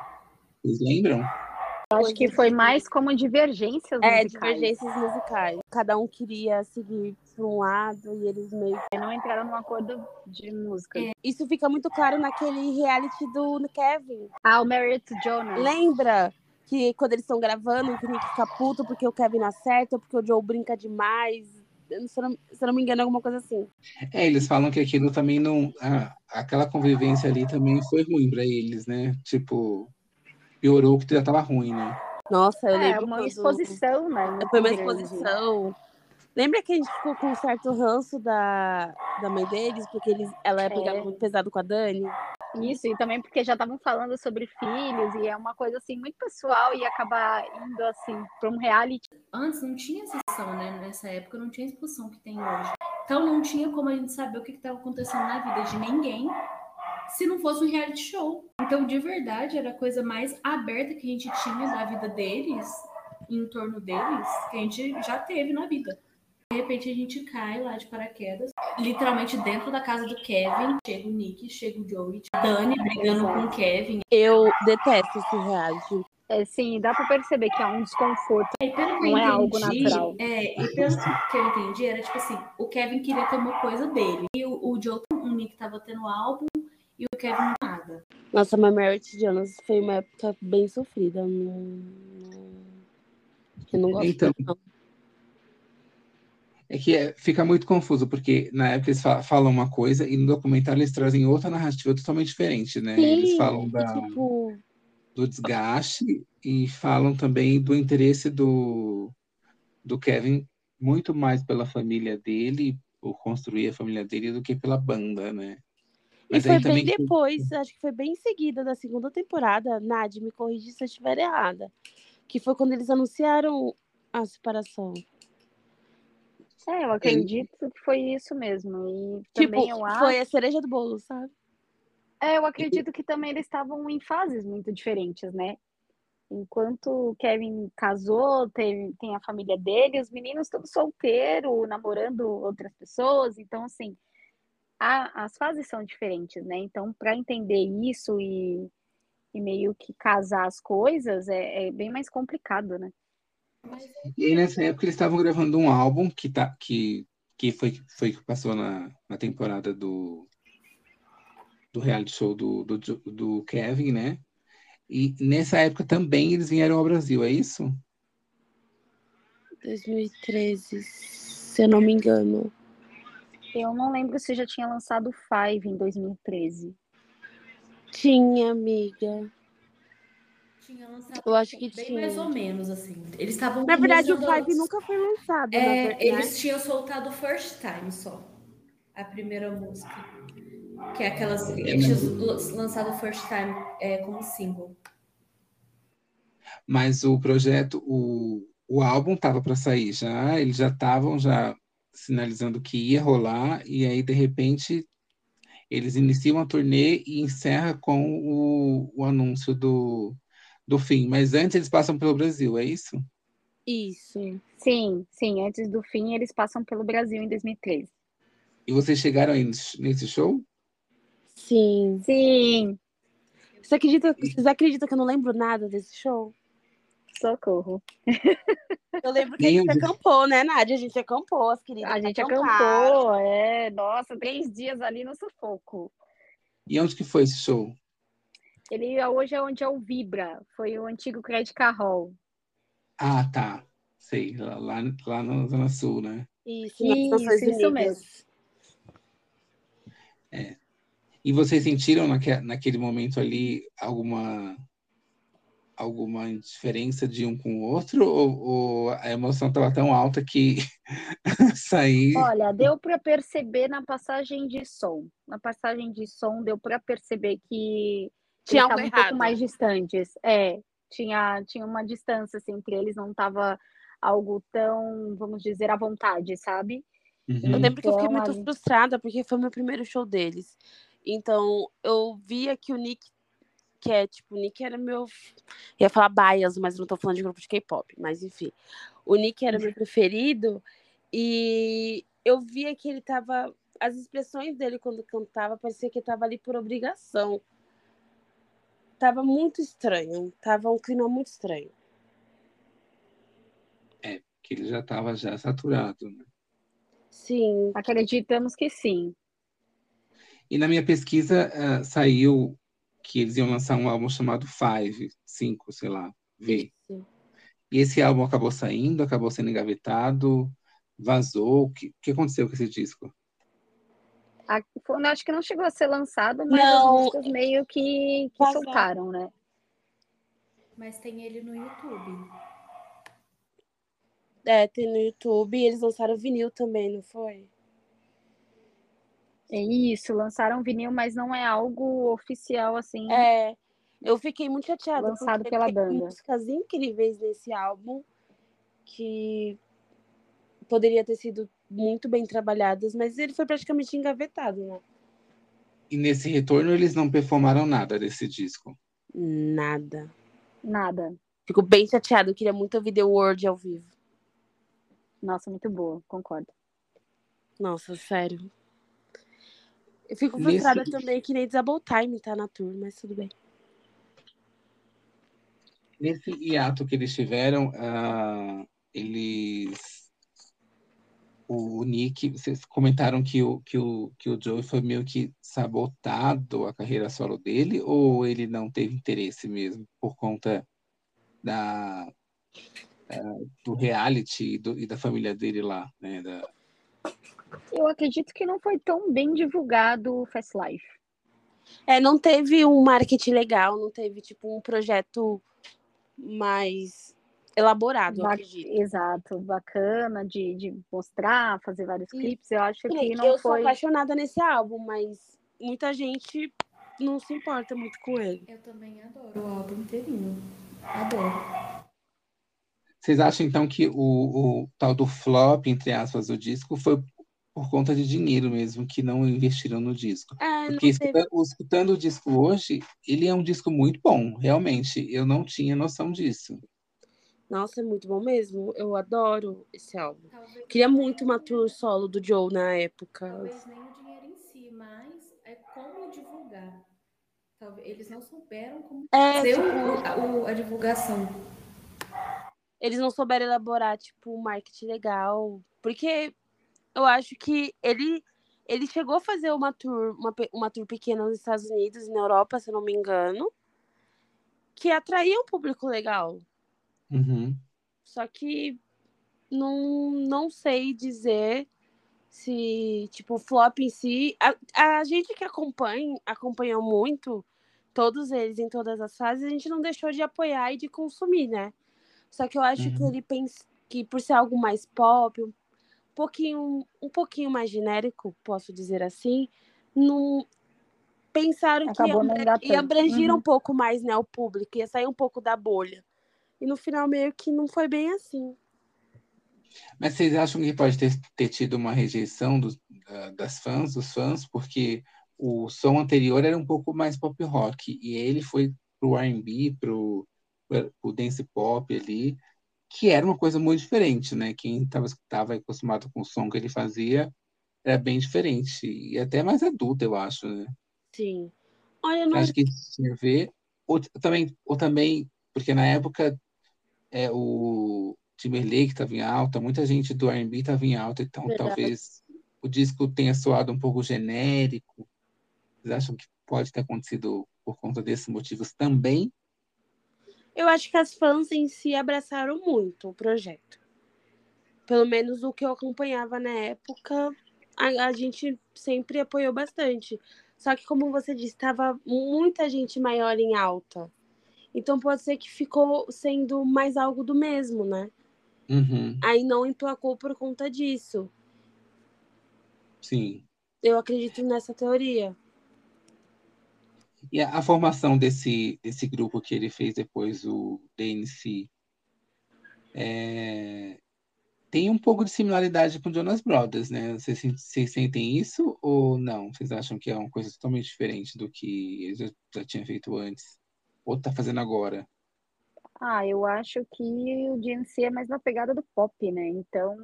Vocês lembram? Acho que foi mais como divergências É, musicais. divergências musicais. Cada um queria seguir para um lado e eles meio. Não entraram num acordo de música. Isso fica muito claro naquele reality do Kevin. Ah, o Married to Jonas. Lembra que quando eles estão gravando, que o Nick fica puto porque o Kevin não acerta, porque o Joe brinca demais. Se eu não, se eu não me engano, é alguma coisa assim. É, eles falam que aquilo também não. ah, aquela convivência ali também foi ruim para eles, né? Tipo, piorou que já tava ruim, né? Nossa, eu É, lembro. uma quando- exposição, né? Foi uma exposição. Lembra que a gente ficou com um certo ranço da, da mãe deles, porque eles, ela É. pegava muito pesado com a Dani? Isso, e também porque já estavam falando sobre filhos, e é uma coisa assim muito pessoal e acabar indo assim para um reality. Antes não tinha exposição, né? Nessa época não tinha exposição que tem hoje. Então não tinha como a gente saber o que estava acontecendo na vida de ninguém se não fosse um reality show. Então, de verdade, era a coisa mais aberta que a gente tinha da vida deles, em torno deles, que a gente já teve na vida. De repente a gente cai lá de paraquedas, literalmente dentro da casa do Kevin. Chega o Nick, chega o Joey, a Dani brigando com o Kevin. Eu detesto esse reality. É, sim, dá para perceber que há um desconforto. E pelo que Não eu é algo entendi, natural. É, e pelo que eu entendi, era tipo assim, o Kevin queria ter uma coisa dele. E o, o Joe, o Nick tava tendo álbum e o Kevin nada. Nossa, mas Merit Jonas foi uma época bem sofrida. Não, não- eu não gosto Então, não. É que é- fica muito confuso, porque na época eles fa- falam uma coisa e no documentário eles trazem outra narrativa totalmente diferente, né? Eles Sim, falam e, da, tipo, do desgaste e falam também do interesse do, do Kevin muito mais pela família dele, por construir a família dele, do que pela banda, né? E Mas foi aí bem também- depois, acho que foi bem em seguida da segunda temporada, Nad, me corrigi se eu estiver errada. Que foi quando eles anunciaram a separação. É, eu acredito que foi isso mesmo. E Tipo, também eu acho. foi a cereja do bolo, sabe? É, eu acredito que também eles estavam em fases muito diferentes, né? Enquanto o Kevin casou, tem, tem a família dele, os meninos todos solteiros, namorando outras pessoas. Então, assim, a- as fases são diferentes, né? Então, para entender isso e, e meio que casar as coisas é, é bem mais complicado, né? E aí, nessa época, eles estavam gravando um álbum que, tá, que, que foi, foi que passou na, na temporada do, do reality show do, do, do Kevin, né? E nessa época também eles vieram ao Brasil, é isso? 2013, se eu não me engano. Eu não lembro se já tinha lançado Five em 2013. Tinha, amiga. Tinha lançado Eu acho que bem tinha. mais ou menos, assim. Eles estavam Na verdade, o a- Five nunca foi lançado, É, eles tinham soltado First Time só. A primeira música. Que é aquelas. Eles tinham lançado First Time é, como single. Mas o projeto, o, o álbum estava para sair já, eles já estavam já sinalizando que ia rolar, e aí, de repente, eles iniciam a turnê e encerra com o, o anúncio do, do fim. Mas antes eles passam pelo Brasil, é isso? Isso. Sim, sim, antes do fim eles passam pelo Brasil em 2013. E vocês chegaram aí nesse nesse show? Sim. Sim, Você acredita, vocês acreditam que eu não lembro nada desse show? Socorro. Eu lembro que a Nem gente eu disse. acampou, né, Nádia? A gente acampou, as queridas. A gente acamparam. acampou, é, nossa, três dias ali no sufoco. E onde que foi esse show? Ele hoje é onde é o Vibra, foi o antigo Credit Carroll. Ah, tá. Sei, lá, lá, lá na Zona Sul, né? Isso, Isso, isso mesmo. E vocês sentiram naque, naquele momento ali alguma alguma diferença de um com o outro? Ou, ou a emoção estava tão alta que *laughs* sair. Olha, deu para perceber na passagem de som. Na passagem de som deu para perceber que Tinha algo um pouco mais distantes. É, tinha, tinha uma distância assim, entre eles, não estava algo tão, vamos dizer, à vontade, sabe? Eu Uhum. lembro que eu fiquei Então, muito frustrada porque foi meu primeiro show deles. Então, eu via que o Nick, que é tipo, o Nick era meu. Eu ia falar bias, mas não tô falando de grupo de K-pop, mas enfim. O Nick era meu preferido e eu via que ele tava. As expressões dele quando cantava parecia que ele tava ali por obrigação. Tava muito estranho. Tava um clima muito estranho. Que ele já estava já saturado. Né? Sim. Acreditamos que sim. E na minha pesquisa ah, saiu que eles iam lançar um álbum chamado Five, cinco, sei lá, V. Isso. E esse álbum acabou saindo, acabou sendo engavetado, vazou. O que, que aconteceu com esse disco? A- foi- eu acho que não chegou a ser lançado, mas Não. as músicas meio que, que soltaram, né? Mas tem ele no YouTube. É, tem no YouTube. Eles lançaram vinil também, não foi? É isso, lançaram vinil, mas não é algo oficial assim. É, eu fiquei muito chateada Lançado pela tem banda. músicas incríveis nesse álbum que poderia ter sido muito bem trabalhadas, mas ele foi praticamente engavetado, né? E nesse retorno eles não performaram nada desse disco. Nada. Nada. Fico bem chateada, eu queria muito ouvir The Word ao vivo. Nossa, muito boa, concordo. Nossa, sério. Eu fico Nesse- frustrada também que nem Double Time tá na tour, mas tudo bem. Nesse hiato que eles tiveram, ah, eles. O, o Nick, vocês comentaram que o, que, o, que o Joey foi meio que sabotado a carreira solo dele, ou ele não teve interesse mesmo por conta da, ah, do reality e, do- e da família dele lá, né? Da, Eu acredito que não foi tão bem divulgado o Fast Life. É, não teve um marketing legal, não teve, tipo, um projeto mais elaborado, eu Ba- acredito. Exato, bacana de, de mostrar, fazer vários Sim. clipes. Eu acho Que nem que que não eu sou foi. apaixonada nesse álbum, mas muita gente não se importa muito com ele. Eu também adoro o álbum inteirinho. Adoro. Vocês acham então que o, o tal do flop, entre aspas, do disco foi por conta de dinheiro mesmo, que não investiram no disco? É, Porque escutando, escutando o disco hoje, ele é um disco muito bom, realmente. Eu não tinha noção disso. Nossa, é muito bom mesmo. Eu adoro esse álbum. Talvez, Queria muito uma tour solo do Joe na época. talvez nem o dinheiro em si, mas é como divulgar. Talvez eles não souberam como É, fazer tipo, o- a, o- a divulgação. eles não souberam elaborar, tipo, um marketing legal. Porque eu acho que ele, ele chegou a fazer uma tour, uma, uma tour pequena nos Estados Unidos e na Europa, se eu não me engano, que atraía um público legal. Uhum. Só que não, não sei dizer se, tipo, o flop em si. A, a gente que acompanha, acompanhou muito todos eles em todas as fases, a gente não deixou de apoiar e de consumir, né? Só que eu acho que Uhum. ele pensa que por ser algo mais pop, pouquinho, um pouquinho mais genérico, posso dizer assim, não pensaram que Acabou engatando. ia abrangir Uhum. um pouco mais, né, o público, ia sair um pouco da bolha. E no final meio que não foi bem assim. Mas vocês acham que pode ter, ter tido uma rejeição dos- da- das fãs, dos fãs, porque o som anterior era um pouco mais pop rock, e ele foi pro R&B, pro, pro dance pop ali, que era uma coisa muito diferente, né? Quem estava acostumado com o som que ele fazia era bem diferente, e até mais adulto, eu acho, né? Sim. Olha, não Acho que isso tinha a ver. Ou também, ou também, porque na época é, o Timberlake estava em alta, muita gente do R&B estava em alta, então Verdade. talvez o disco tenha soado um pouco genérico. Vocês acham que pode ter acontecido por conta desses motivos também? Eu acho que as fãs em si abraçaram muito o projeto. Pelo menos o que eu acompanhava na época, a, a gente sempre apoiou bastante. Só que, como você disse, estava muita gente maior em alta. Então pode ser que ficou sendo mais algo do mesmo, né? Uhum, Aí não emplacou por conta disso. sim. Eu acredito nessa teoria. E a, a formação desse, desse grupo que ele fez depois, o DNC, é, tem um pouco de similaridade com Jonas Brothers, né? Vocês, vocês sentem isso ou não? Vocês acham que é uma coisa totalmente diferente do que ele já, já tinha feito antes? Ou tá fazendo agora? Ah, eu acho que o DNC é mais na pegada do pop, né? Então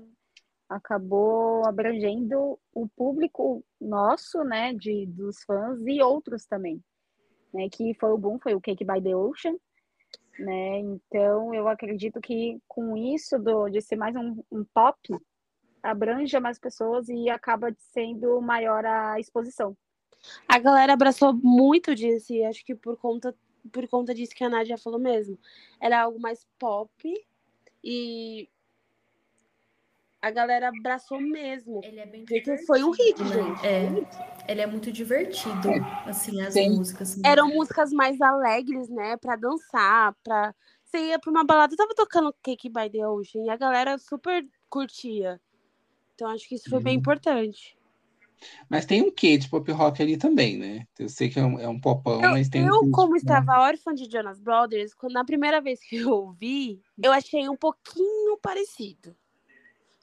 acabou abrangendo o público nosso, né, de dos fãs e outros também, né? Que foi o boom, foi o Cake by the Ocean, né? Então eu acredito que com isso do, de ser mais um, um pop abranja mais pessoas e acaba sendo maior a exposição. A galera abraçou muito o DNC, acho que por conta, por conta disso que a Nádia falou mesmo. Era algo mais pop e a galera abraçou mesmo. Ele é bem Porque divertido. foi um hit, né? gente. É, ele é muito divertido, assim, as Tem- músicas. né? Eram músicas mais alegres, né? Pra dançar, pra. Você ia pra uma balada, tava tocando Cake by the Ocean e a galera super curtia. Então acho que isso foi bem Uhum. importante. Mas tem um quê de pop rock ali também, né? Eu sei que é um, é um popão, Eu, mas tem um eu, quê de- como estava órfã de Jonas Brothers, quando na primeira vez que eu ouvi, eu achei um pouquinho parecido.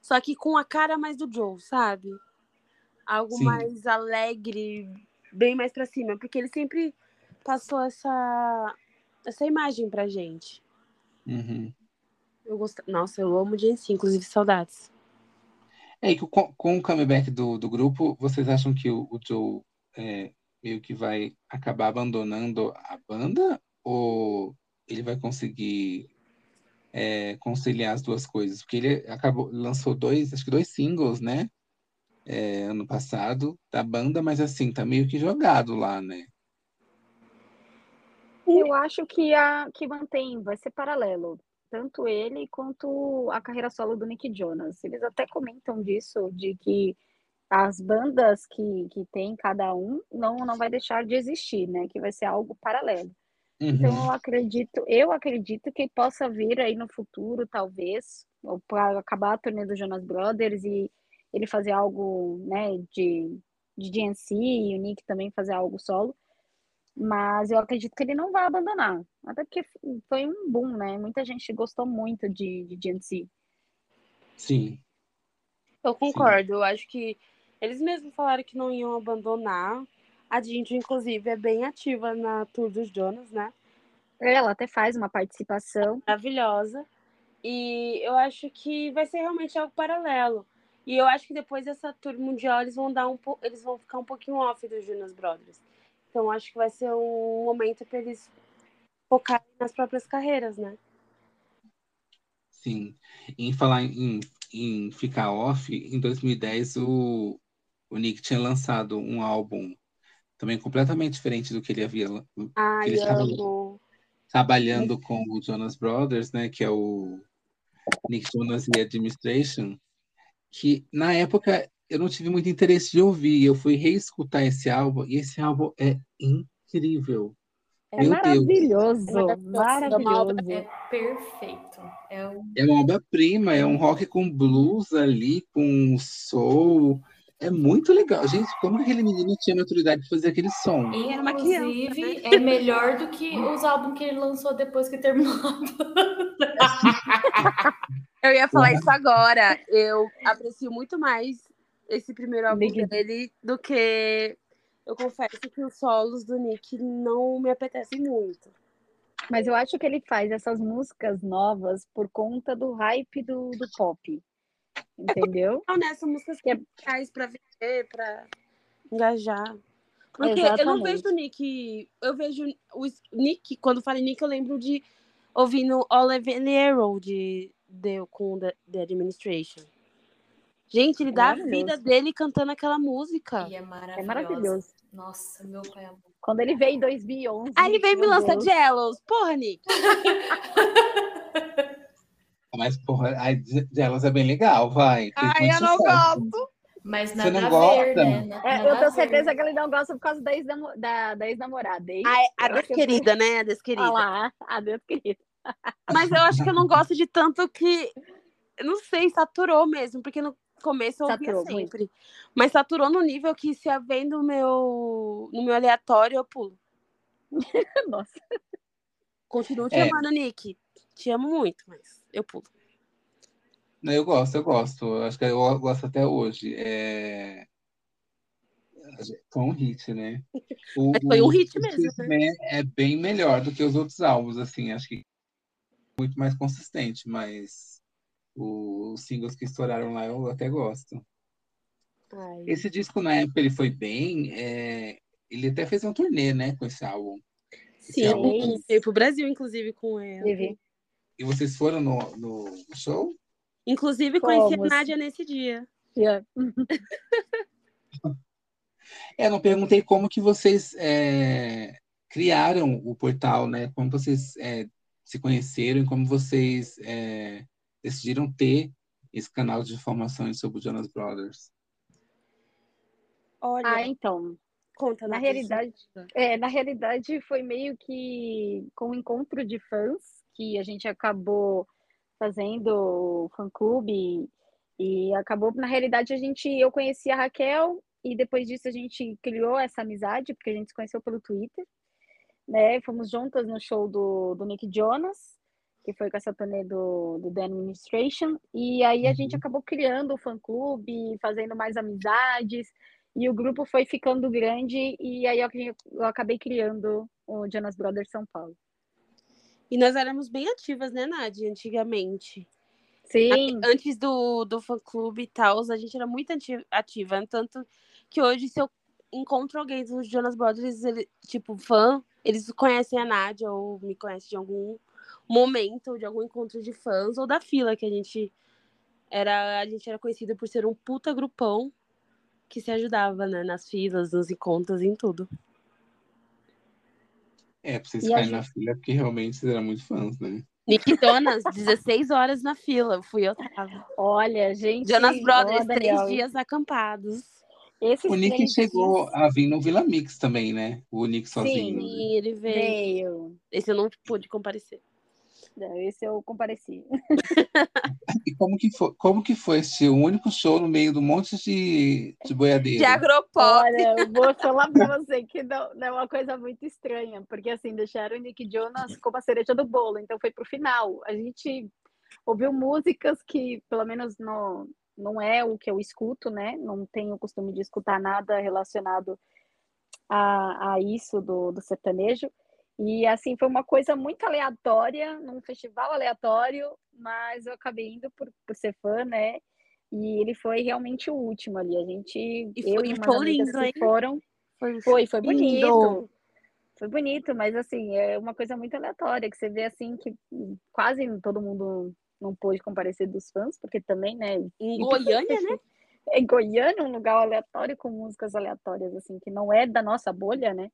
Só que com a cara mais do Joe, sabe? Algo Sim. mais alegre, bem mais pra cima, porque ele sempre passou essa essa imagem pra gente. Uhum. Eu gosto... Nossa, eu amo o GNC, inclusive saudades. É, e que com, com o comeback do, do grupo, vocês acham que o, o Joe é, meio que vai acabar abandonando a banda? Ou ele vai conseguir é, conciliar as duas coisas? Porque ele acabou, lançou dois, acho que dois singles, né? É, ano passado, da banda, mas assim, tá meio que jogado lá, né? Eu acho que a que mantém, vai ser paralelo, tanto ele quanto a carreira solo do Nick Jonas. Eles até comentam disso, de que as bandas que, que tem cada um não, não vai deixar de existir, né? Que vai ser algo paralelo. Então Uhum. eu acredito, eu acredito que possa vir aí no futuro, talvez, para acabar a turnê do Jonas Brothers e ele fazer algo, né, de, de DNC e o Nick também fazer algo solo. Mas eu acredito que ele não vai abandonar. Até porque foi um boom, né? Muita gente gostou muito de, de GNC. Sim. Eu concordo. Eu acho que eles mesmos falaram que não iam abandonar. A Ginger, inclusive, é bem ativa na Tour dos Jonas, né? Ela até faz uma participação. Maravilhosa. E eu acho que vai ser realmente algo paralelo. E eu acho que depois dessa tour mundial eles vão dar um po... eles vão ficar um pouquinho off dos Jonas Brothers. Então acho que vai ser um momento para eles focarem nas próprias carreiras, né? Sim. Em falar em, em ficar off, em 2010 o, o Nick tinha lançado um álbum também completamente diferente do que ele havia Ai, que ele estava amo. trabalhando com o Jonas Brothers, né, que é o Nick Jonas e Administration, que na época eu não tive muito interesse de ouvir, eu fui reescutar esse álbum e esse álbum é incrível. É Meu maravilhoso, É uma maravilhoso. obra- É perfeito. É um... É uma obra-prima, é um rock com blues ali, com soul. É muito legal. Gente, como que aquele menino tinha maturidade de fazer aquele som? Criança, Inclusive, é melhor do que os álbuns que ele lançou depois que terminou. *laughs* Eu ia falar isso agora. Eu aprecio muito mais esse primeiro álbum Nick. dele do que eu confesso que os solos do Nick não me apetecem muito. Mas eu acho que ele faz essas músicas novas por conta do hype do, do pop. Entendeu? Não, nessa músicas que Que é- pra vender, pra engajar. Porque eu não Exatamente. vejo o Nick. Eu vejo o Nick, quando falo em Nick, eu lembro de ouvindo Oliver Nero de, de, com The, The Administration. Gente, ele dá a vida dele cantando aquela música. E é maravilhoso. É maravilhoso. Nossa, meu pai amor. Quando ele veio em 2011. Aí ele veio me lançar. Jealous. Porra, Nick. *laughs* Mas, porra, a delas é bem legal, vai. Fez Ai, muito eu não sucesso. gosto. Mas Você nada não a gosta? ver, né? É, eu a tenho ver. certeza que ele não gosta por causa da ex-namo- da, da ex-namorada. Ai, a eu- desquerida, né? A desquerida. Ah lá, adeus, querido. Mas eu acho que eu não gosto de tanto que. Não sei, saturou mesmo, porque no começo eu ouvia Saturou sempre. Mas saturou no nível que se eu vem no meu, no meu aleatório, eu pulo. *laughs* Nossa. Continuo te É. amando, Nick. Te amo muito, mas eu pulo. Não, eu gosto, eu gosto. Acho que eu gosto até hoje. É... Foi um hit, né? O, Mas foi um o hit mesmo, Man é bem melhor do que os outros álbuns, assim. Acho que muito mais consistente, mas os singles que estouraram lá eu até gosto. Ai. Esse disco, na época, ele foi bem. é, Ele até fez um turnê, né, com esse álbum. Sim, álbum. veio pro Brasil, inclusive, com. Teve. E vocês foram no, no show? Inclusive, conheci Fomos. a Nádia nesse dia. Yeah. *laughs* É, não perguntei como que vocês é, criaram o portal, né? Como vocês é, se conheceram e como vocês é, decidiram ter esse canal de informações sobre o Jonas Brothers. Olha, Ah, então. conta, Na realidade, é, na realidade foi meio que com um encontro de fãs que a gente acabou fazendo fã-clube e acabou, na realidade, a gente, eu conheci a Raquel e depois disso a gente criou essa amizade, porque a gente se conheceu pelo Twitter, né? Fomos juntas no show do, do Nick Jonas, que foi com essa turnê do, do The Administration, e aí a gente Uhum. acabou criando o fã-clube, fazendo mais amizades, e o grupo foi ficando grande, e aí eu, eu acabei criando o Jonas Brothers São Paulo. E nós éramos bem ativas, né, Nádia, antigamente. Sim, Antes do, do fã-clube e tal, a gente era muito ati- ativa. Tanto que hoje, se eu encontro alguém dos Jonas Brothers, ele, tipo, fã, eles conhecem a Nádia ou me conhecem de algum momento, de algum encontro de fãs, ou da fila, que a gente era, a gente era conhecida por ser um puta grupão que se ajudava, né, nas filas, nos encontros, em tudo. É, pra vocês ficarem gente- na fila, porque realmente vocês eram muito fãs, né? Nick Jonas, 16 horas na fila, fui eu tava. olha, gente. Jonas Brothers, três dias acampados. Esses O Nick chegou dias- a vir no Vila Mix também, né? O Nick sozinho. né? Sim, ele veio. Veio. Esse eu não pude comparecer. Esse eu compareci. E como que foi, como que foi esse único show no meio do monte de, de boiadeiro? De agropop. Olha, eu vou falar pra você que não, não é uma coisa muito estranha, porque assim, deixaram o Nick Jonas como a cereja do bolo, então foi pro final. A gente ouviu músicas que, pelo menos, no, não é o que eu escuto, né? Não tenho o costume de escutar nada relacionado a, a isso do, do sertanejo. E assim, foi uma coisa muito aleatória, num festival aleatório, mas eu acabei indo por, por ser fã, né? E ele foi realmente o último ali. A gente, E eu foi e umas show amigas lindo, hein? foram, Foi, foi, foi lindo. bonito. Foi bonito, mas assim, é uma coisa muito aleatória, que você vê assim que quase todo mundo não pôde comparecer dos fãs, porque também, né? Em e Goiânia, né? É Goiânia, um lugar aleatório com músicas aleatórias, assim, que não é da nossa bolha, né?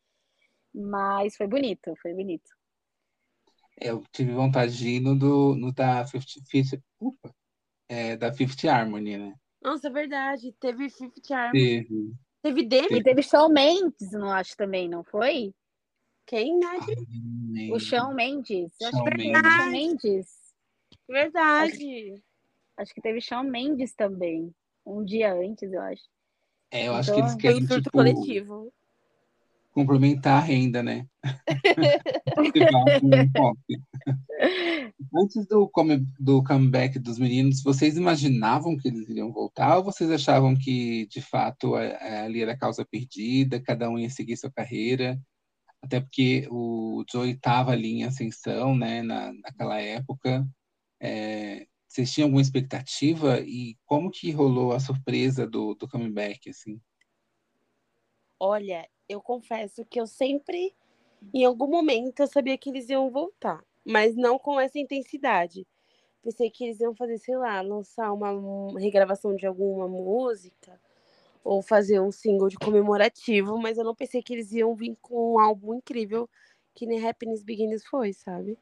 Mas foi bonito, foi bonito. Eu tive vontade de ir no, do, no da Fifth, Fifth, ufa, é, da Fifth Harmony, né? Nossa, é verdade. Teve Fifth Arm. Teve. Teve Demi. E teve Shawn Mendes, não acho também, não foi? Quem, né? Ai. O Shawn Mendes. Eu acho Shawn que teve Mendes. Mendes. Verdade. Acho que teve Shawn Mendes também. Um dia antes, eu acho. É, eu acho que Então, eles Foi querem, um surto tipo, coletivo. Complementar a renda, né? *laughs* Antes do, come- do comeback dos meninos, vocês imaginavam que eles iriam voltar ou vocês achavam que, de fato, ali era causa perdida, cada um ia seguir sua carreira? Até porque o Joey estava ali em ascensão, né, na, naquela época. É, vocês tinham alguma expectativa? E como que rolou a surpresa do, do comeback, assim? Olha, eu confesso que eu sempre, em algum momento, eu sabia que eles iam voltar, mas não com essa intensidade. Pensei que eles iam fazer, sei lá, lançar uma regravação de alguma música ou fazer um single de comemorativo, mas eu não pensei que eles iam vir com um álbum incrível que nem Happiness Begins foi, sabe?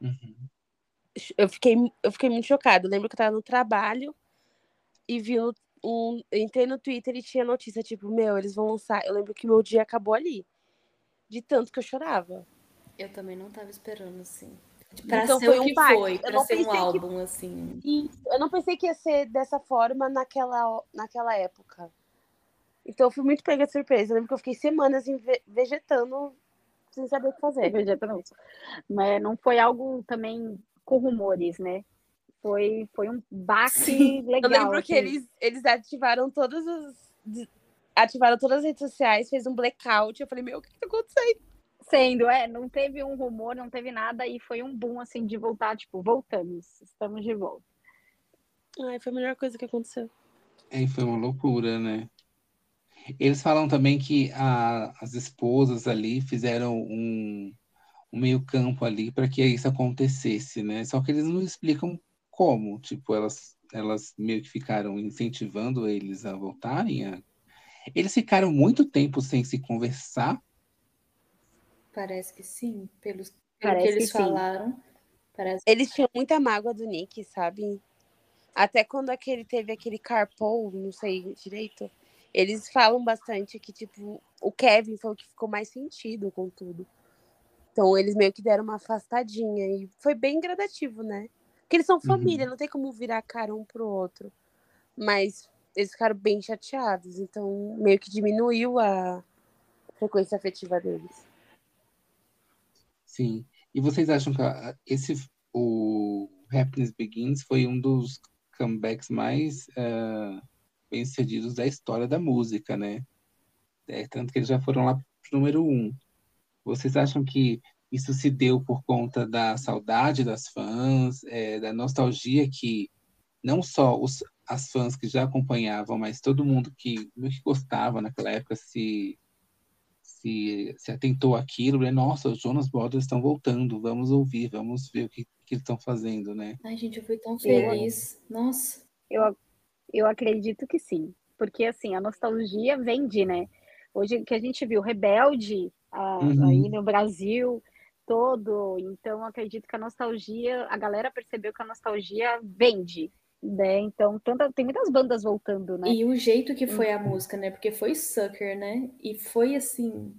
Uhum. eu fiquei, eu fiquei muito chocada. Eu lembro que eu tava no trabalho e vi um, um- entrei no Twitter e tinha notícia, tipo, meu, eles vão lançar. Eu lembro que meu dia acabou ali. De tanto que eu chorava. Eu também não tava esperando, assim. Pra Então ser foi o um que baque. foi, Eu pra não ser um pensei que- álbum, assim. Eu não pensei que ia ser dessa forma naquela, naquela época. Então eu fui muito pega de surpresa. Eu lembro que eu fiquei semanas em ve- vegetando sem saber o que fazer. *laughs* Vegeta não. Mas não foi algo também com rumores, né? Foi, foi um baque Sim. legal. Eu lembro que assim. eles, eles ativaram todos os. Ativaram todas as redes sociais, fez um blackout. Eu falei, meu, o que, que tá acontecendo? Sendo, é, não teve um rumor, não teve nada, e foi um boom, assim, de voltar, tipo, voltamos, estamos de volta. Ai, foi a melhor coisa que aconteceu. É, foi uma loucura, né? Eles falam também que a- as esposas ali fizeram um, um meio-campo ali para que isso acontecesse, né? Só que eles não explicam como. Tipo, elas, elas meio que ficaram incentivando eles a voltarem. a- Eles ficaram muito tempo sem se conversar. Parece que sim, pelos, pelo Parece que eles que falaram. Parece Eles tinham muita mágoa do Nick, sabe? Até quando aquele teve aquele carpool, não sei direito, eles falam bastante que, tipo, o Kevin foi o que ficou mais sentido com tudo. Então eles meio que deram uma afastadinha e foi bem gradativo, né? Porque eles são família, não tem como virar a cara um pro outro. Mas eles ficaram bem chateados, então meio que diminuiu a frequência afetiva deles. Sim. E vocês acham que esse, o Happiness Begins foi um dos comebacks mais ah, bem-sucedidos da história da música, né? É, tanto que eles já foram lá pro número um. Vocês acham que isso se deu por conta da saudade das fãs, é, da nostalgia que não só os, as fãs que já acompanhavam, mas todo mundo que, que gostava naquela época se se, se atentou àquilo, né? Nossa, os Jonas Brothers estão voltando, vamos ouvir, vamos ver o que, que eles estão fazendo, né? Ai, gente, eu fui tão feliz. Nossa. Eu, eu acredito que sim, porque, assim, a nostalgia vende, né? Hoje, que a gente viu Rebelde ah, Uhum. aí no Brasil todo, então eu acredito que a nostalgia, a galera percebeu que a nostalgia vende, né? Então, tanta, tem muitas bandas voltando, né? E o jeito que foi a música, né? Porque foi Sucker, né? E foi assim.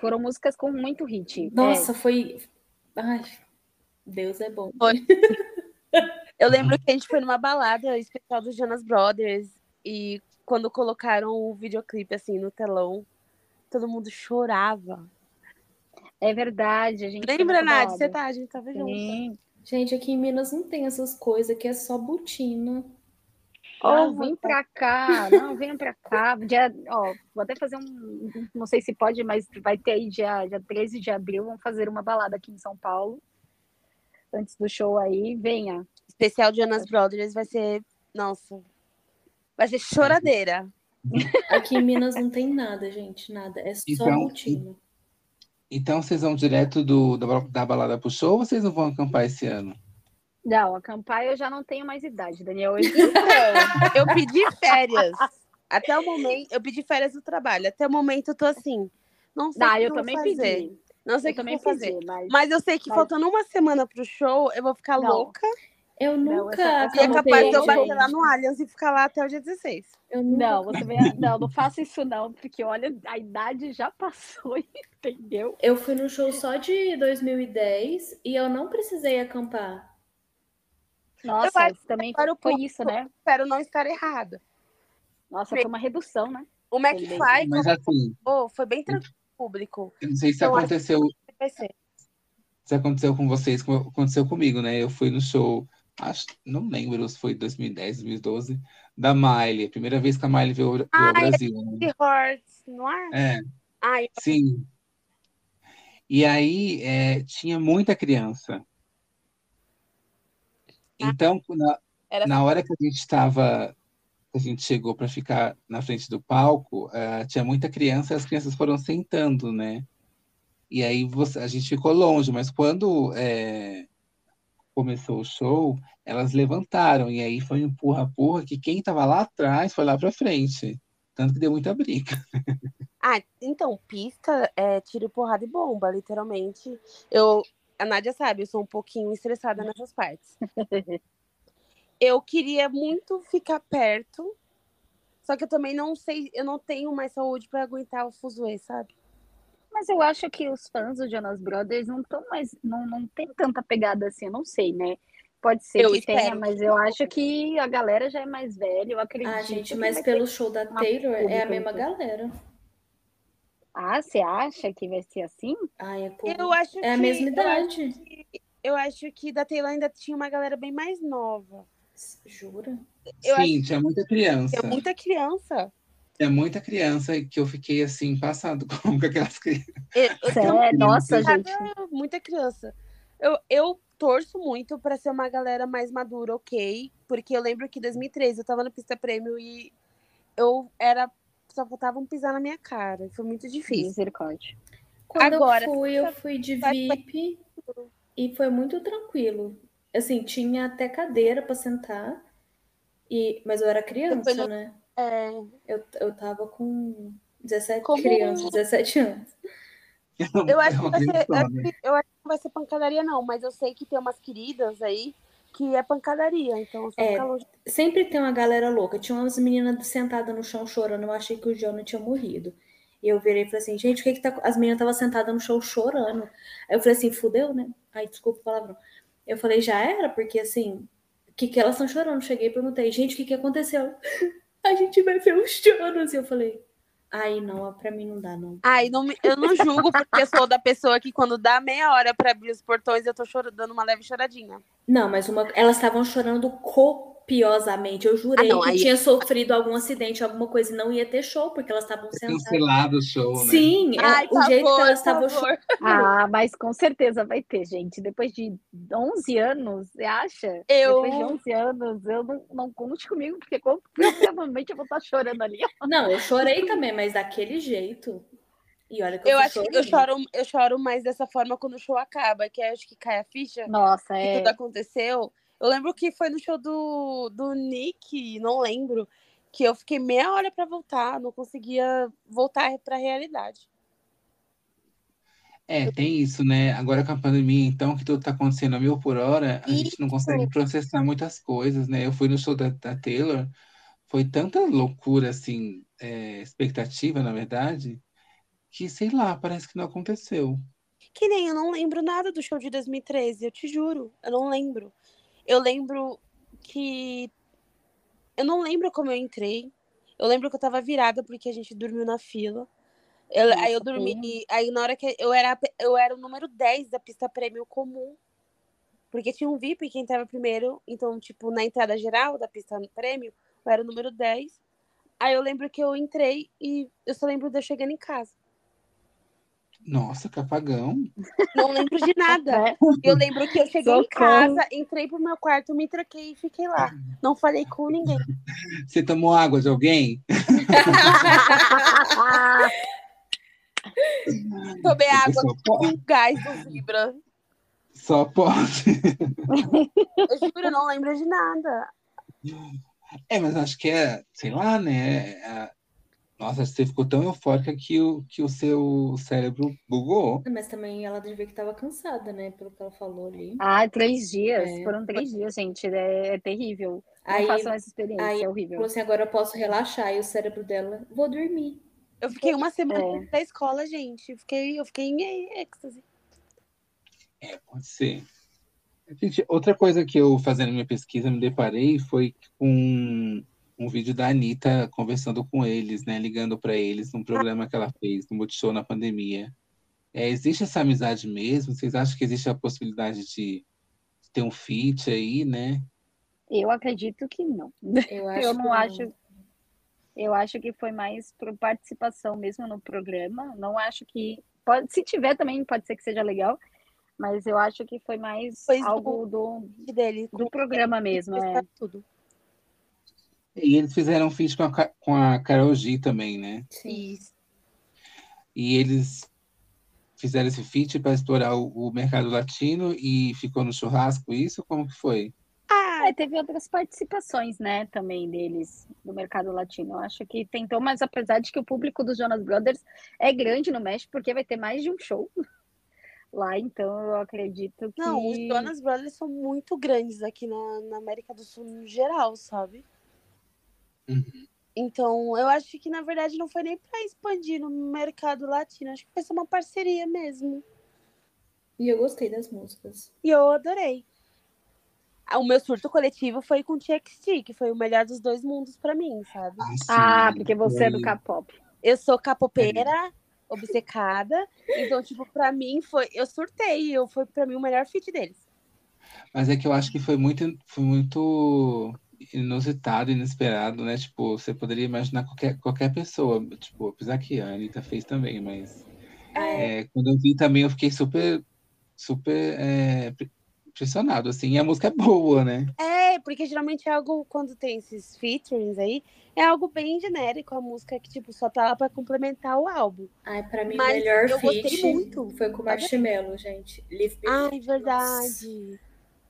Foram músicas com muito hit. Nossa, foi. Ai, Deus é bom. Foi. *laughs* Eu lembro que a gente foi numa balada especial dos Jonas Brothers e quando colocaram o videoclipe assim no telão, todo mundo chorava. É verdade, a gente. Lembra, Nath? Você tá? A gente tava junto. Sim. Gente, aqui em Minas não tem essas coisas, que é só botina. Ó, vem pra cá, não, venha pra cá. Dia, ó, vou até fazer um. Não sei se pode, mas vai ter aí dia, dia 13 de abril. Vamos fazer uma balada aqui em São Paulo. Antes do show aí, venha. Especial Jonas Brothers vai ser. Nossa. Vai ser choradeira. Aqui em Minas não tem nada, gente, nada. É só Então, botina. Então vocês vão direto do, da, da balada pro show ou vocês não vão acampar esse ano? Não, acampar eu já não tenho mais idade, Daniel. *laughs* Então, eu pedi férias. Até o momento, eu pedi férias do trabalho. Até o momento eu tô assim. Não sei o que eu eu também fazer. pedi. Não sei Eu o que eu também vou fazer. pedi, mas. Mas eu sei que Mas- faltando uma semana pro show, eu vou ficar Não. louca. Eu Não, nunca essa- E é capaz de eu bater lá no Allianz e ficar lá até o dia 16. Eu nunca... Não, você vem. Não, não faça isso não, porque olha, a idade já passou, *laughs* entendeu? Eu fui no show só de 2010 e eu não precisei acampar. Nossa, acho isso também agora o foi ponto- isso, né? Espero não estar errada. Nossa, foi uma redução, né? O McFly, Mas assim, acabou, foi bem tranquilo público. eu não sei se Eu aconteceu, se aconteceu com vocês, como aconteceu comigo, né? Eu fui no show, acho, não lembro se foi 2010, 2012, da Miley. A primeira vez que a Miley veio, veio ao Ai, Brasil. né? The Hearts, não é? É, Ai, sim. E aí é, tinha muita criança. Então, na, era na hora que a gente estava, a gente chegou para ficar na frente do palco, eh, tinha muita criança e as crianças foram sentando, né? E aí você- a gente ficou longe, mas quando eh, começou o show, elas levantaram, e aí foi um empurra-empurra que quem estava lá atrás foi lá para frente. Tanto que deu muita briga. Ah, então, pista é tiro, porrada e bomba, literalmente. Eu, a Nádia sabe, eu sou um pouquinho estressada nessas partes. *laughs* Eu queria muito ficar perto, só que eu também não sei, eu não tenho mais saúde pra aguentar o fuzuê, sabe? Mas eu acho que os fãs do Jonas Brothers não estão mais. Não, não tem tanta pegada assim, eu não sei, né? Pode ser Eu que espero tenha, que mas eu acho que a galera já é mais velha, eu acredito. Ah, gente, que mas pelo show da Taylor é a mesma galera. Ah, você acha que vai ser assim? Ai, é, pô, Eu acho é a que- mesma eu acho idade. Eu acho que da Taylor ainda tinha uma galera bem mais nova. Jura? Eu Sim, tinha muita criança. Tem muita criança. Tinha muita criança que eu fiquei assim, passado *laughs* com aquelas crianças. Eu, eu tenho Sério? Nossa, gente. muita criança. Eu, eu torço muito pra ser uma galera mais madura, ok? Porque eu lembro que em 2013 eu tava na pista prêmio e eu era. Só faltavam pisar na minha cara. Foi muito difícil. Misericórdia. Quando Agora, eu fui, eu fui de VIP e foi muito tranquilo. Assim, tinha até cadeira pra sentar. E, mas eu era criança, não- né? É, Eu, eu tava com 17 Como- crianças, 17 anos. *laughs* eu acho que ser. eu acho que- não vai ser pancadaria, não, mas eu sei que tem umas queridas aí que é pancadaria, então só É. Sempre tem uma galera louca. Tinha umas meninas sentadas no chão chorando. Eu achei que o Jonah tinha morrido. E eu virei e falei assim, gente, o que que tá... As meninas estavam sentadas no chão chorando. Aí eu falei assim, fudeu, né? Ai, desculpa o palavrão. Eu falei, já era, porque assim, o que que elas estão chorando? Cheguei e perguntei, gente, o que que aconteceu? *laughs* A gente vai ver os Jonas. E eu falei, ai, não, pra mim não dá, não. Ai, não eu não julgo porque eu sou da pessoa que quando dá meia hora pra abrir os portões eu tô chorando, dando uma leve choradinha. Não, mas uma... elas estavam chorando copiosamente. Eu jurei Ah, não, que aí- tinha sofrido algum acidente, alguma coisa, e não ia ter show, porque elas estavam sentadas. Cancelado o show, né? Sim, é, Ai, o jeito que elas estavam favor. *laughs* Ah, mas com certeza vai ter, gente. Depois de 11 anos, você acha? Eu- Depois de 11 anos, eu não, não conte comigo, porque *laughs* provavelmente eu vou estar chorando ali. Não, eu chorei também, mas daquele jeito. E olha que eu, Eu acho que eu choro, eu choro mais dessa forma quando o show acaba, que eu acho que cai a ficha. Nossa, que é. tudo aconteceu. Eu lembro que foi no show do, do Nick, não lembro, que eu fiquei meia hora pra voltar, não conseguia voltar pra realidade. É, tem isso, né? Agora com a pandemia, então, que tudo tá acontecendo a mil por hora, a gente não consegue processar muitas coisas, né? Eu fui no show da, da Taylor, foi tanta loucura, assim, é, expectativa, na verdade, que, sei lá, parece que não aconteceu. Que nem eu não lembro nada do show de 2013, eu te juro, eu não lembro. Eu lembro que. Eu não lembro como eu entrei. Eu lembro que eu tava virada porque a gente dormiu na fila. Eu- aí eu dormi. Aí na hora que eu era, eu era o número 10 da pista prêmio comum. Porque tinha um VIP que entrava primeiro. Então, tipo, na entrada geral da pista prêmio, eu era o número 10. Aí eu lembro que eu entrei e eu só lembro de eu chegando em casa. Nossa, capagão. Não lembro de nada. *laughs* Eu lembro que eu cheguei em Socorro. casa, entrei pro meu quarto, me troquei e fiquei lá. Não falei com ninguém. *laughs* Você tomou água de alguém? *laughs* Tomei água Só pode. com gás do Vibra. Só pode. Eu juro, não lembro de nada. É, mas acho que é, sei lá, né? é- Nossa, você ficou tão eufórica que o, que o seu cérebro bugou. Mas também ela devia que tava cansada, né? Pelo que ela falou ali. Ah, três dias. É. Foram três dias, gente. É, é terrível. Não Aí façam essa experiência, aí é horrível. falou assim, agora eu posso relaxar. E o cérebro dela, vou dormir. Eu fiquei uma semana É. da escola, gente. Eu fiquei, eu fiquei em êxtase. É, pode ser. Gente, outra coisa que eu, fazendo minha pesquisa, me deparei foi com um vídeo da Anitta conversando com eles, né? Ligando para eles num programa que ela fez no Multishow na pandemia. É, existe essa amizade mesmo? Vocês acham que existe a possibilidade de ter um feat aí, né? Eu acredito que não. Eu *laughs* acho Eu que não acho. Eu acho que foi mais por participação mesmo no programa. Não acho que. Pode, se tiver também, pode ser que seja legal. Mas eu acho que foi mais Pois do- algo do, Dele. do programa mesmo. É. Tudo. E eles fizeram um feat com a, com a Karol G também, né? Sim. E eles fizeram esse feat para explorar o, o mercado latino e ficou no churrasco, isso? Como que foi? Ah, É, teve outras participações, né, também deles no mercado latino. Eu acho que tentou, mas apesar de que o público dos Jonas Brothers é grande no México, porque vai ter mais de um show *laughs* lá, então eu acredito que. não, os Jonas Brothers são muito grandes aqui na, na América do Sul no geral, sabe? Uhum. Então, eu acho que na verdade não foi nem pra expandir no mercado latino, acho que foi só uma parceria mesmo. E eu gostei das músicas. E eu adorei. Ah, O meu surto coletivo foi com TXT, que foi o melhor dos dois mundos pra mim, sabe? sim, Ah, porque você é do K-pop. Eu sou capopeira, obcecada, então, tipo, pra mim foi. Eu surtei, eu, foi pra mim o melhor feat deles. Mas é que eu acho que foi muito, foi muito inusitado, inesperado, né? Tipo, você poderia imaginar qualquer, qualquer pessoa, tipo, apesar que a Anitta fez também, mas é, quando eu vi também eu fiquei super, super é, impressionado, assim, e a música é boa, né? É, porque geralmente é algo, quando tem esses featurings aí, é algo bem genérico, a música que, tipo, só tá lá pra complementar o álbum. Ai, pra mim, o Mas melhor eu gostei feat muito. foi com o Marshmello, gente. Live Ai, verdade.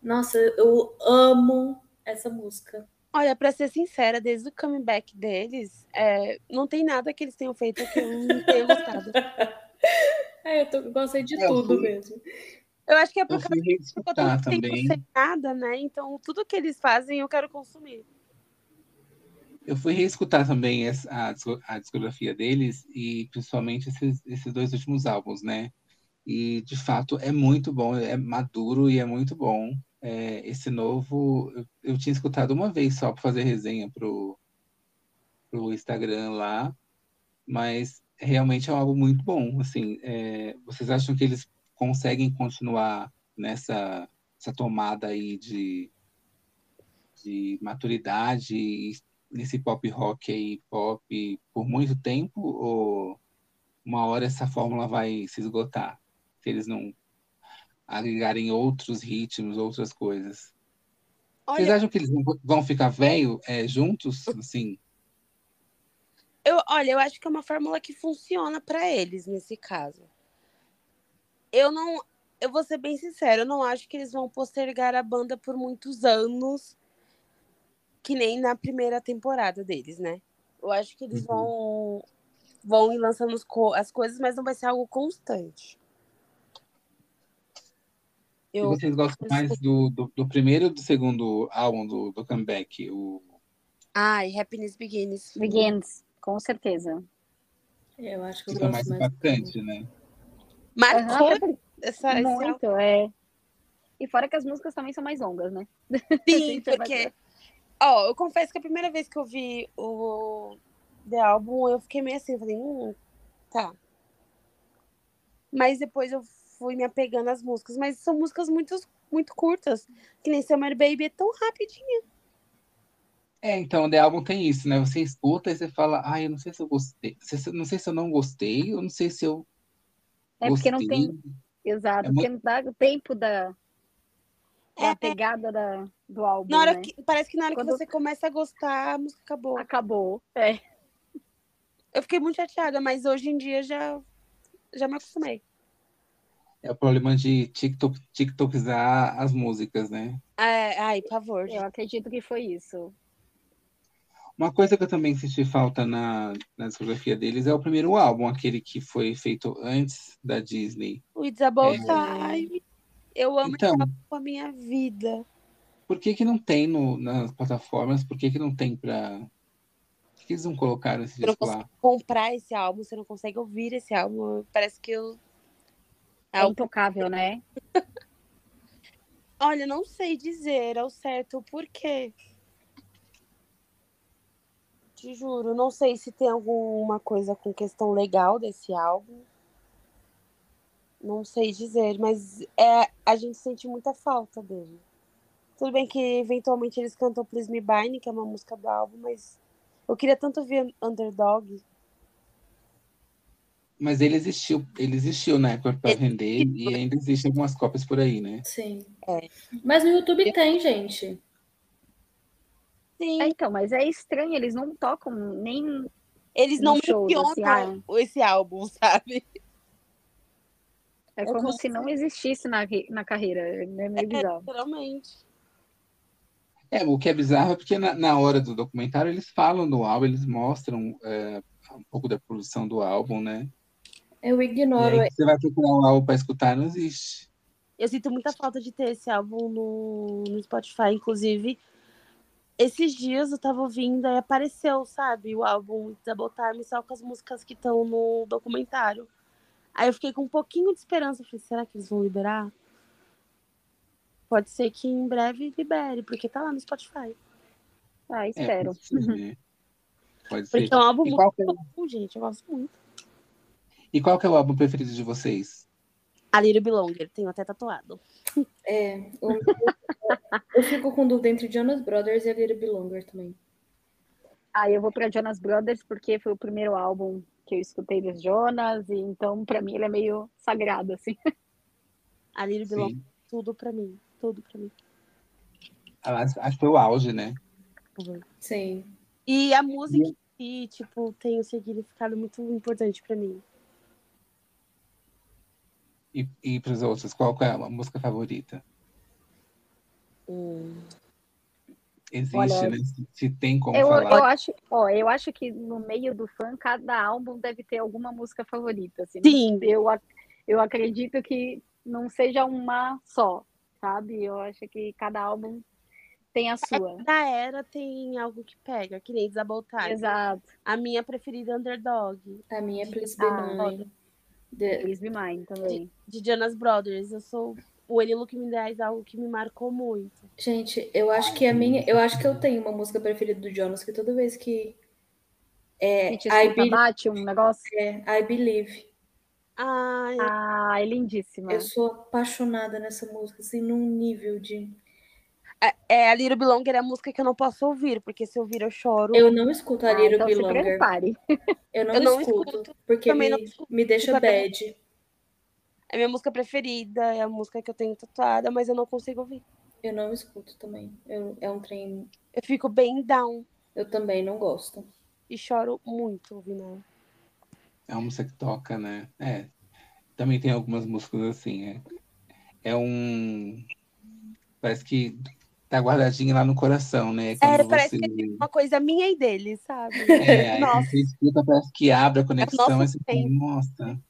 Nossa, eu amo essa música. Olha, pra ser sincera, desde o comeback deles, é, não tem nada que eles tenham feito que eu não tenha gostado. *laughs* É, eu, tô, gostei de Eu tudo fui- mesmo. Eu acho que é Eu porque fui eu tô também. sem nada, né? Então, tudo que eles fazem eu quero consumir. Eu fui reescutar também a, a discografia deles e principalmente esses, esses dois últimos álbuns, né? E de fato é muito bom, é maduro e é muito bom. É, esse novo eu, eu tinha escutado uma vez só para fazer resenha pro, pro Instagram lá, mas realmente é álbum muito bom. Assim, é, vocês acham que eles conseguem continuar nessa essa tomada aí de, de maturidade nesse pop rock aí, pop, por muito tempo? Ou uma hora essa fórmula vai se esgotar? Se eles não agregarem outros ritmos, outras coisas. Vocês Olha, acham que eles vão- ficar velho é, juntos? Assim, eu, olha, eu acho que é uma fórmula que funciona pra eles nesse caso. Eu não, eu vou ser bem sincera, eu não acho que eles vão postergar a banda por muitos anos, que nem na primeira temporada deles, né? Eu acho que eles Uhum. vão vão ir lançando as coisas, mas não vai ser algo constante. E Eu, vocês gostam mais do, do, do primeiro ou do segundo álbum do, do comeback? O... ai, Happiness Begins. Begins, com certeza. Eu acho que eu Fica gosto mais mais. impactante, né? Marcou até por- essa, álbum. Muito, é. E fora que as músicas também são mais longas, né? Sim, *laughs* é porque. Ó, eu confesso que a primeira vez que eu vi o The Album, eu fiquei meio assim, eu falei, hum, tá. Mas depois eu fui me apegando às músicas. Mas são músicas muito, muito curtas. Que nem Summer Baby é tão rapidinho. É, então, o The Album tem isso, né? Você escuta e você fala, ah, eu não sei se eu gostei. Não sei se eu não gostei, ou não sei se eu É porque não tem. Exato, É porque não dá o tempo da, da É. pegada da, do álbum. Na hora né? que, parece que na hora Quando- que você começa a gostar, a música acabou. Acabou. É. Eu fiquei muito chateada, mas hoje em dia já, já me acostumei. É o problema de TikTok, TikTokizar as músicas, né? É, ai, pavor. Eu acredito que foi isso. Uma coisa que eu também senti falta na, na discografia deles é o primeiro álbum, aquele que foi feito antes da Disney. O It's About É. Time. Eu amo Então, com a minha vida. por que que não tem no, nas plataformas? Por que que não tem pra... Por que eles não colocaram esse Você não disco lá? consegue comprar esse álbum, você não consegue ouvir esse álbum. Parece que eu. É intocável, né? *laughs* Olha, não sei dizer ao certo o porquê. Te juro, não sei se tem alguma coisa com questão legal desse álbum. Não sei dizer, mas é, a gente sente muita falta dele. Tudo bem que eventualmente eles cantam Please Me By, que é uma música do álbum, mas eu queria tanto ver Underdog. Mas ele existiu, ele existiu na época para vender e ainda existem algumas cópias por aí, né? Sim. É. Mas no YouTube tem, gente. Sim, É, então, mas é estranho, eles não tocam nem. eles não mencionam assim, esse álbum, sabe? É Eu como se não existisse na, na carreira. É meio bizarro. Literalmente. É, o que é bizarro é porque na, na hora do documentário eles falam do álbum, eles mostram é, um pouco da produção do álbum, né? Eu ignoro. aí você vai procurar um álbum para escutar, não existe. Eu sinto muita falta de ter esse álbum no, no Spotify. Inclusive, esses dias eu tava ouvindo e apareceu, sabe, o álbum Double Time só com as músicas que estão no documentário. Aí eu fiquei com um pouquinho de esperança. Eu falei, será que eles vão liberar? Pode ser que em breve libere, porque tá lá no Spotify. Ah, É, espero. pode ser, né? *laughs* Pode ser. Porque é um álbum E muito qual, que é, bom, gente. Eu gosto muito. E qual que é o álbum preferido de vocês? A Little Belonger, tenho até tatuado. *laughs* É, eu, eu fico com dúvida entre Jonas Brothers e a Little Belonger também. Ah, eu vou para Jonas Brothers porque foi o primeiro álbum que eu escutei dos Jonas, e então para mim ele é meio sagrado, assim. A Little Belonger, tudo pra mim. Tudo pra mim. Acho, acho que foi o auge, né? Sim. E a música em si, tipo, tem um significado muito importante pra mim. E, e para os outros, qual é a música favorita? Hum. Existe, Olha, né? Se, se tem como Eu, falar. eu acho, ó, eu acho que no meio do fã, cada álbum deve ter alguma música favorita. Assim. Sim. Eu, eu acredito que não seja uma só, sabe? Eu acho que cada álbum tem a sua. Da era tem algo que pega, que nem Desaboltar. Exato. A minha preferida é Underdog, A minha é Please Be Ah. The- Please Be Mine também. de Jonas Brothers. Eu sou. O Any Look Me Dá é algo que me marcou muito. Gente, eu acho que a minha. Eu acho que eu tenho uma música preferida do Jonas, que toda vez que. É, gente I, Be- bate um negócio. é I Believe. Ai, Ah, é lindíssima. Eu sou apaixonada nessa música, assim, num nível de. É a Little Belonger é a música que eu não posso ouvir, porque se eu ouvir eu choro. Eu não escuto a Ah, Little então se Belonger. prepare. Eu não, Eu não escuto, escuto, porque também me, não escuto. me deixa é- bad. É minha música preferida, é a música que eu tenho tatuada, mas eu não consigo ouvir. Eu não escuto também. Eu- é um trem. Eu fico bem down Eu também não gosto. e choro muito ouvindo ela. É uma música que toca, né? É. Também tem algumas músicas assim. É, é um. Parece que tá guardadinho lá no coração, né? É, Quando parece você. que é uma coisa minha e dele, sabe? É, aí Nossa. você escuta, parece que abre a conexão, aí você fala, tempo. nossa.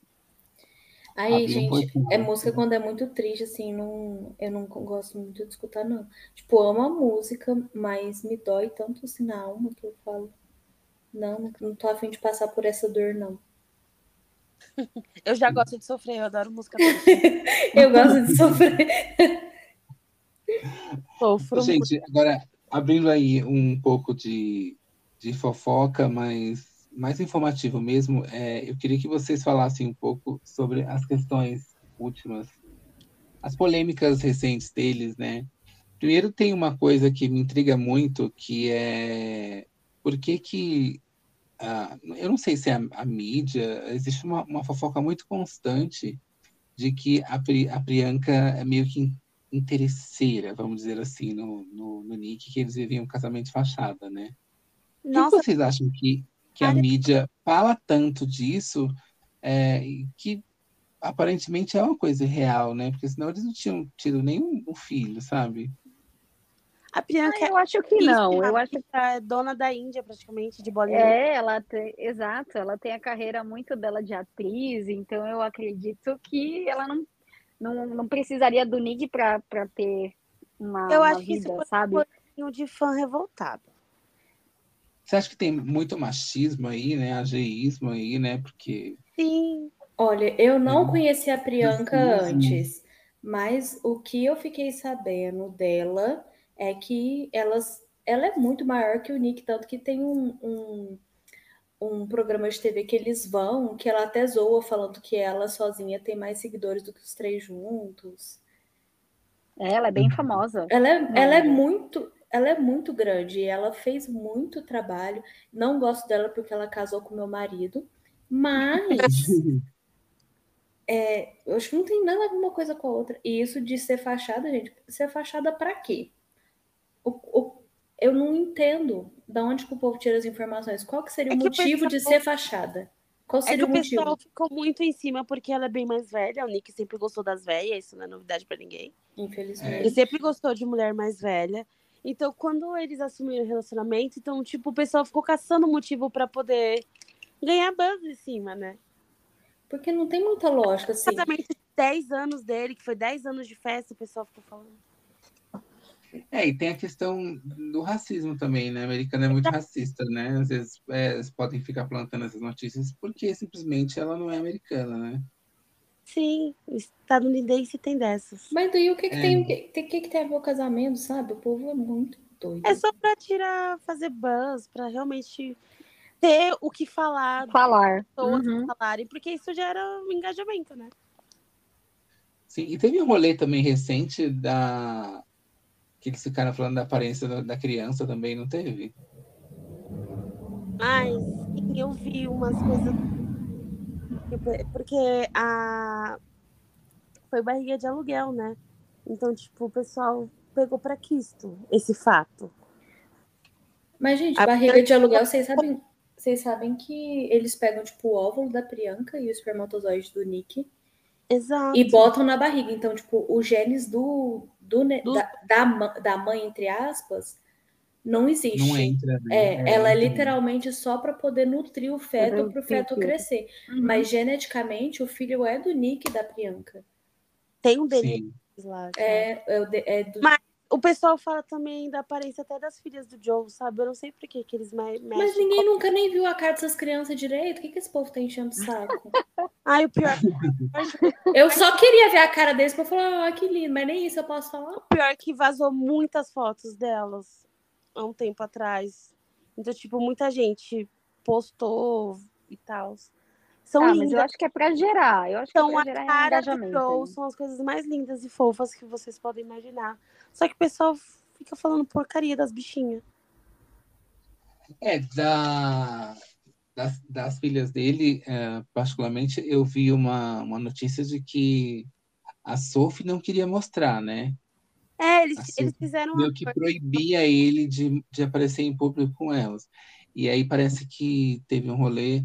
Aí, Abriu um gente, pouquinho. é música quando é muito triste, assim, não, eu não gosto muito de escutar, não. Tipo, amo a música, mas me dói tanto assim na alma que eu falo. Não, não tô afim de passar por essa dor, não. *laughs* Eu já gosto de sofrer, eu adoro música. *laughs* eu gosto de sofrer. Sofro Gente, agora, abrindo aí um pouco de, de fofoca, mas mais informativo mesmo, é, eu queria que vocês falassem um pouco sobre as questões últimas, as polêmicas recentes deles, né? Primeiro tem uma coisa que me intriga muito, que é por que que ah, eu não sei se é a, a mídia, existe uma, uma, fofoca muito constante de que a, Pri, a Priyanka é meio que interesseira, vamos dizer assim, no, no, no Nick, que eles viviam um casamento fachada, né? Nossa. Por que vocês acham que, que a mídia fala tanto disso é, que aparentemente é uma coisa real, né? Porque senão eles não tinham tido nenhum filho, sabe? A Priyanka, ah, eu acho que não. Eu acho que é dona da Índia, praticamente, de Bollywood. É, ela tem, exato, ela tem a carreira muito dela de atriz, então eu acredito que ela não, não, não precisaria do Nick para ter uma, eu uma acho vida, que isso sabe? Um de fã revoltado. Você acha que tem muito machismo aí, né? Ageísmo aí, né? Porque. Sim. Olha, eu não conhecia a Priyanka antes, mas o que eu fiquei sabendo dela é que elas, ela é muito maior que o Nick, tanto que tem um, um, um programa de TV que eles vão, que ela até zoa falando que ela sozinha tem mais seguidores do que os três juntos. É, ela é bem famosa. Ela é, ela é muito, ela é muito grande, ela fez muito trabalho. Não gosto dela porque ela casou com meu marido, mas *laughs* é, eu acho que não tem nada a ver uma coisa com a outra. E isso de ser fachada, gente, ser fachada para quê? o, o, eu não entendo de onde que o povo tira as informações. Qual que seria é o motivo de ser fachada? Qual seria é que o, motivo? O pessoal ficou muito em cima porque ela é bem mais velha. O Nick sempre gostou das velhas, isso não é novidade para ninguém. Infelizmente. Ele sempre gostou de mulher mais velha. Então, quando eles assumiram o relacionamento, então, tipo, o pessoal ficou caçando motivo para poder ganhar buzz em cima, né? Porque não tem muita lógica, assim. Casamento de 10 anos dele, que foi 10 anos de festa, o pessoal ficou falando. É, e tem a questão do racismo também, né? A americana é muito racista, né? Às vezes é, podem ficar plantando essas notícias porque simplesmente ela não é americana, né? Sim, estadunidense tem dessas. Mas daí o que, que é. tem, o que, que, que tem a ver o casamento, sabe? O povo é muito doido. É só pra tirar, fazer buzz, pra realmente ter o que falar. Falar. Uhum. falarem, porque isso gera um engajamento, né? Sim, e teve um rolê também recente da que eles ficaram falando da aparência da, da criança também, não teve? Ai, sim, eu vi umas coisas. Porque a. Foi barriga de aluguel, né? Então, tipo, o pessoal pegou para quisto esse fato. Mas, gente, a barriga de aluguel, vocês sabem, vocês sabem que eles pegam, tipo, o óvulo da Priyanka e o espermatozoide do Nick. Exato. E botam na barriga. Então, tipo, os genes do, do, do... Da, da, da, mãe, entre aspas, não existe. Não entra. Né? É, é, ela é literalmente só para poder nutrir o feto para o feto crescer. Uhum. Mas geneticamente o filho é do Nick e da Priyanka. Tem um dele lá. É, é, é do... Mas o pessoal fala também da aparência até das filhas do Joe, sabe? Eu não sei por que, que eles mexem. Mas ninguém com... nunca nem viu a cara dessas crianças direito. O que, que esse povo tá enchendo o saco? *laughs* Ai, o pior. *laughs* eu só queria ver a cara deles pra falar, ah, que lindo, mas nem isso eu posso falar. O pior é que vazou muitas fotos delas há um tempo atrás. Então, tipo, muita gente postou e tal. São ah, lindas. mas eu acho que é para gerar. Eu acho então, que é pra gerar a cara do Joe são as coisas mais lindas e fofas que vocês podem imaginar. Só que o pessoal fica falando porcaria das bichinhas. É, da, das, das filhas dele, é, particularmente, eu vi uma, uma notícia de que a Sophie não queria mostrar, né? É, eles, eles fizeram. Meio que proibia ele de, de aparecer em público com elas. E aí parece que teve um rolê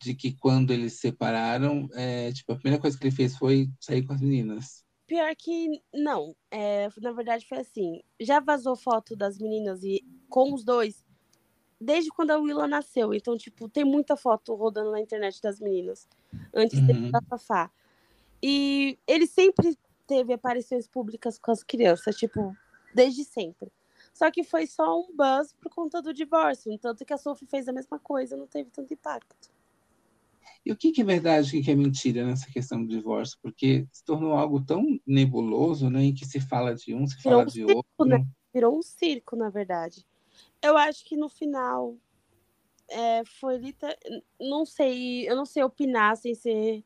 de que quando eles se separaram, é, tipo, a primeira coisa que ele fez foi sair com as meninas. Pior que não. É, na verdade foi assim. Já vazou foto das meninas e com os dois desde quando a Willa nasceu. Então, tipo, tem muita foto rodando na internet das meninas antes uhum. da Fafá. E ele sempre teve aparições públicas com as crianças, tipo, desde sempre. Só que foi só um buzz por conta do divórcio. Tanto que a Sophie fez a mesma coisa, não teve tanto impacto. E o que, que é verdade e o que é mentira nessa questão do divórcio? Porque se tornou algo tão nebuloso, né? Em que se fala de um, se Virou fala um de circo, outro. né? Virou um circo, na verdade. Eu acho que no final é, foi liter... não sei, eu não sei opinar sem ser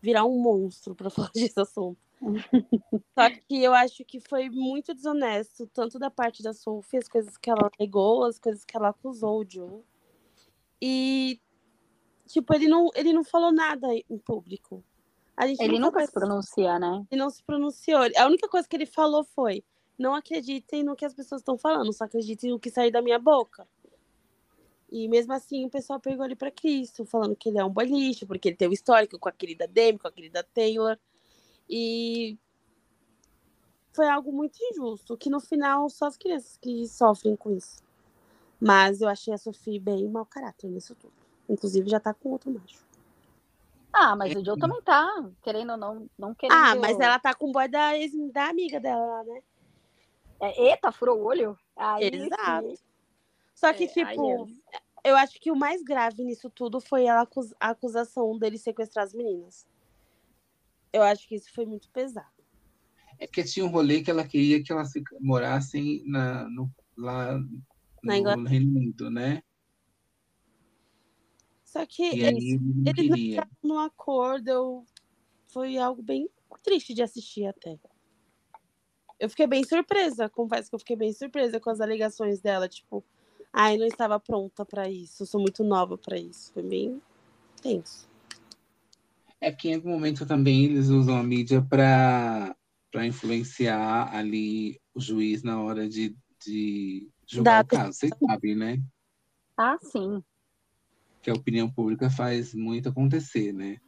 virar um monstro para *laughs* falar desse assunto. *laughs* Só que eu acho que foi muito desonesto, tanto da parte da Sophie, as coisas que ela negou, as coisas que ela acusou o Joe. E, tipo, ele não, ele não falou nada em público. Ele nunca se pronuncia, né? Ele não se pronunciou. A única coisa que ele falou foi: não acreditem no que as pessoas estão falando, só acreditem no que sair da minha boca. E mesmo assim, o pessoal pegou ele para Cristo, falando que ele é um boliche, porque ele tem um histórico com a querida Demi, com a querida Taylor. E foi algo muito injusto, que no final só as crianças que sofrem com isso. Mas eu achei a Sophie bem mau caráter nisso tudo. Inclusive já tá com outro macho. Ah, mas o Joe também tá, querendo ou não, não querendo. Ah, mas ela tá com o boy da, ex- da amiga dela lá, né? É, eita, furou o olho? Aí, Exato. sim. Só que, É, tipo, aí eu acho que o mais grave nisso tudo foi ela a acusação dele sequestrar as meninas. Eu acho que isso foi muito pesado. É porque tinha um rolê que ela queria que elas morassem na, no, lá Na no Inglaterra. Reino Unido, né? Só que E eles, ele não eles não entraram num acordo. Eu... Foi algo bem triste de assistir até. Eu fiquei bem surpresa, confesso que eu fiquei bem surpresa com as alegações dela, tipo, ai, não estava pronta pra isso, sou muito nova pra isso. Foi bem tenso. É que em algum momento também eles usam a mídia para para influenciar ali o juiz na hora de, de julgar Da- o caso. Vocês sabem, né? Ah, sim. Que a opinião pública faz muito acontecer, né?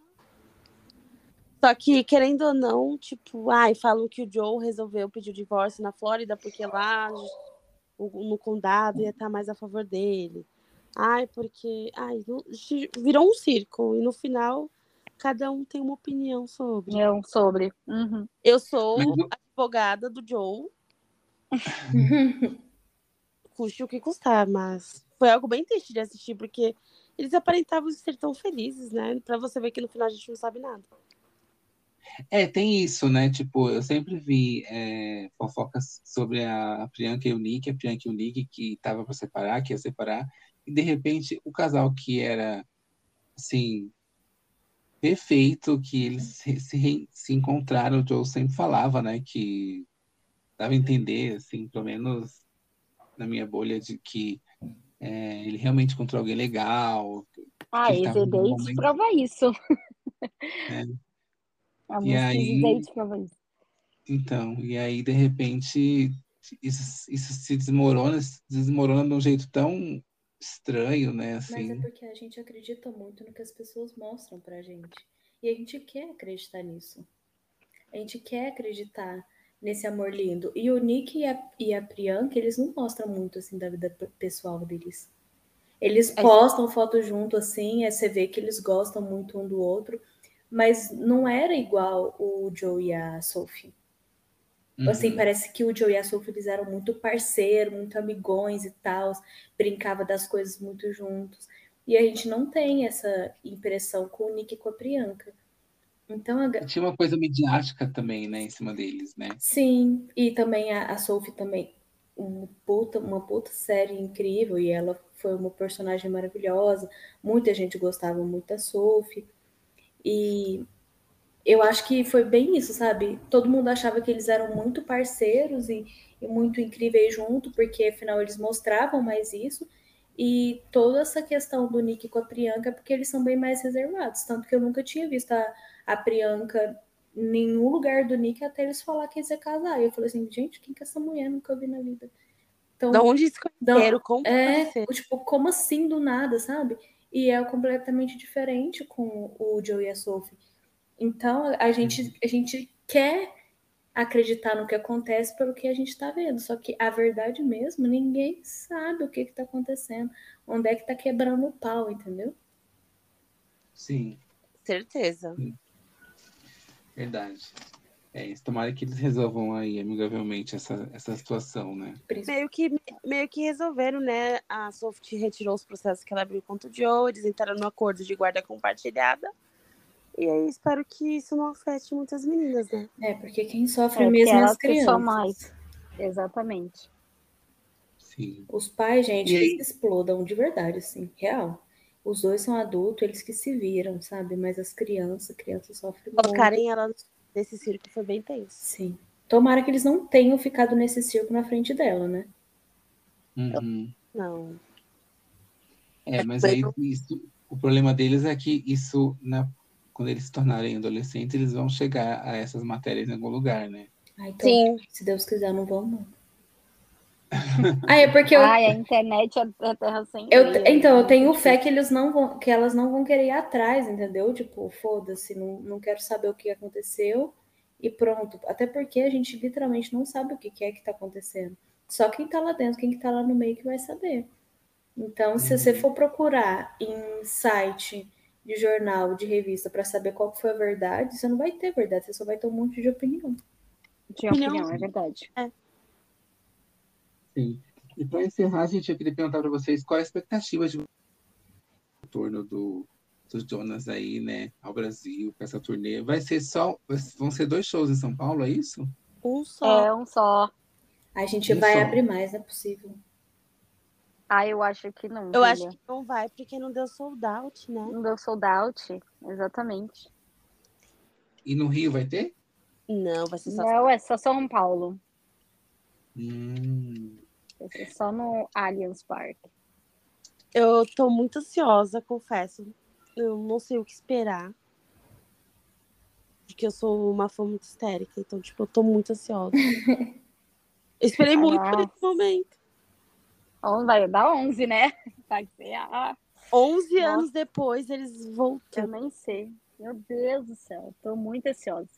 Só que, querendo ou não, tipo, ai, falam que o Joe resolveu pedir o divórcio na Flórida porque lá no condado ia estar mais a favor dele. Ai, porque. Ai, virou um circo. E no final, cada um tem uma opinião sobre. Eu sobre. Uhum. Eu sou Mas eu- advogada do Joe, *laughs* custe o que custar, mas foi algo bem triste de assistir, porque eles aparentavam ser tão felizes, né? Pra você ver que no final a gente não sabe nada. É, tem isso, né? Tipo, eu sempre vi é, fofocas sobre a, Priyanka e o Nick, a Priyanka e o Nick que tava para separar, que ia separar, e de repente o casal que era, assim, perfeito, que eles se, se, se encontraram, o Joe sempre falava, né? Que dava a entender, assim, pelo menos na minha bolha, de que é, ele realmente encontrou alguém legal, Ah, Ele tava Easy num Date momento- prova isso. *laughs* É. A E música aí- Date prova isso. Então, e aí, de repente, isso, isso se desmorona, se desmorona de um jeito tão estranho, né? Mas é Assim. porque a gente acredita muito no que as pessoas mostram pra gente. E a gente quer acreditar nisso. A gente quer acreditar nesse amor lindo. E o Nick e a, e a Priyanka, eles não mostram muito assim da vida pe- pessoal deles. Eles É. postam foto junto assim, aí você vê que eles gostam muito um do outro, mas não era igual o Joe e a Sophie. Assim, Uhum. parece que o Joe e a Sophie eles eram muito parceiro, muito amigões e tal, brincava das coisas muito juntos. E a gente não tem essa impressão com o Nick e com a Priyanka. Então, a, Tinha uma coisa midiática também, né, em cima deles, né? sim, e também a, a Sophie também, um puta, uma puta série incrível, e ela foi uma personagem maravilhosa. Muita gente gostava muito da Sophie. E eu acho que foi bem isso, sabe? Todo mundo achava que eles eram muito parceiros e, e muito incríveis junto, porque afinal eles mostravam mais isso. E toda essa questão do Nick com a Priyanka é porque eles são bem mais reservados. Tanto que eu nunca tinha visto a, a Priyanka em nenhum lugar do Nick até eles falar que eles iam casar. E eu falei assim, gente, quem que é essa mulher? Nunca vi na vida. Então, Da onde se conheceram, como é, tipo, como assim do nada, sabe? E é completamente diferente com o Joe e a Sophie. Então, a gente, a gente quer acreditar no que acontece pelo que a gente tá vendo. Só que a verdade mesmo, ninguém sabe o que que tá acontecendo. Onde é que tá quebrando o pau, entendeu? Sim, Certeza. Verdade. É, tomara que eles resolvam aí amigavelmente essa, essa situação, né? Meio que, meio que resolveram, né? A Soft retirou os processos que ela abriu contra o Joe, eles entraram no acordo de guarda compartilhada. E aí espero que isso não afete muitas meninas, né? É, porque quem sofre é, mesmo é as crianças. Mais. Exatamente. Sim. Os pais, gente, e eles explodam de verdade, assim, real. Os dois são adultos, eles que se viram, sabe? Mas as crianças, crianças sofrem muito. Colocarem ela nesse circo foi bem tenso. Sim. Tomara que eles não tenham ficado nesse circo na frente dela, né? Uhum. Não. É, mas aí isso, o problema deles é que isso, na, quando eles se tornarem adolescentes, eles vão chegar a essas matérias em algum lugar, né? Ah, então, Sim. Se Deus quiser, não vão, não. Ah, é porque eu... Ai, a internet é terra sem eu, Então, eu tenho fé que eles não vão, que elas não vão querer ir atrás, entendeu? Tipo, foda-se, não, não quero saber o que aconteceu e pronto. Até porque a gente literalmente não sabe o que é que tá acontecendo. Só quem tá lá dentro, quem que tá lá no meio que vai saber. Então, se você uhum. for procurar em site de jornal, de revista, para saber qual foi a verdade, você não vai ter verdade, você só vai ter um monte de opinião. De opinião, opinião é verdade. É. Sim. E para encerrar, gente, eu queria perguntar para vocês qual é a expectativa de torno do, dos Jonas aí, né, ao Brasil, com essa turnê. Vai ser só. Vão ser dois shows em São Paulo, é isso? Um só. É, um só. A gente um vai só. abrir mais, é possível. Ah, eu acho que não. Eu acho que não vai, porque não deu sold out, né? Não deu sold out, exatamente. E no Rio vai ter? Não, vai ser só. Não, é só São Paulo. Hum. Vai ser só no Allianz Park. Eu tô muito ansiosa, confesso. Eu não sei o que esperar. Porque eu sou uma fã muito histérica, então, tipo, eu tô muito ansiosa. *laughs* esperei muito por esse momento. Vai dar 11, né? *laughs* Vai ser a. 11 Nossa. anos depois, eles voltam. Eu nem sei. Meu Deus do céu, tô muito ansiosa.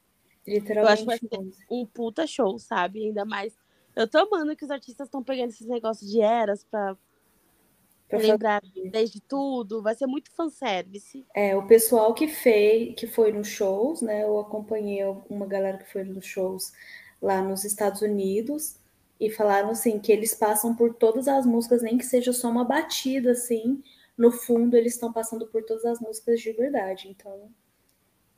Literalmente. Eu acho que vai ser um puta show, sabe? Ainda mais eu tô amando que os artistas estão pegando esses negócios de eras pra, pra lembrar desde tudo. Vai ser muito fanservice. É, o pessoal que fez, que foi nos shows, né? Eu acompanhei uma galera que foi nos shows lá nos Estados Unidos e falaram assim que eles passam por todas as músicas, nem que seja só uma batida assim. No fundo, eles estão passando por todas as músicas de verdade. Então.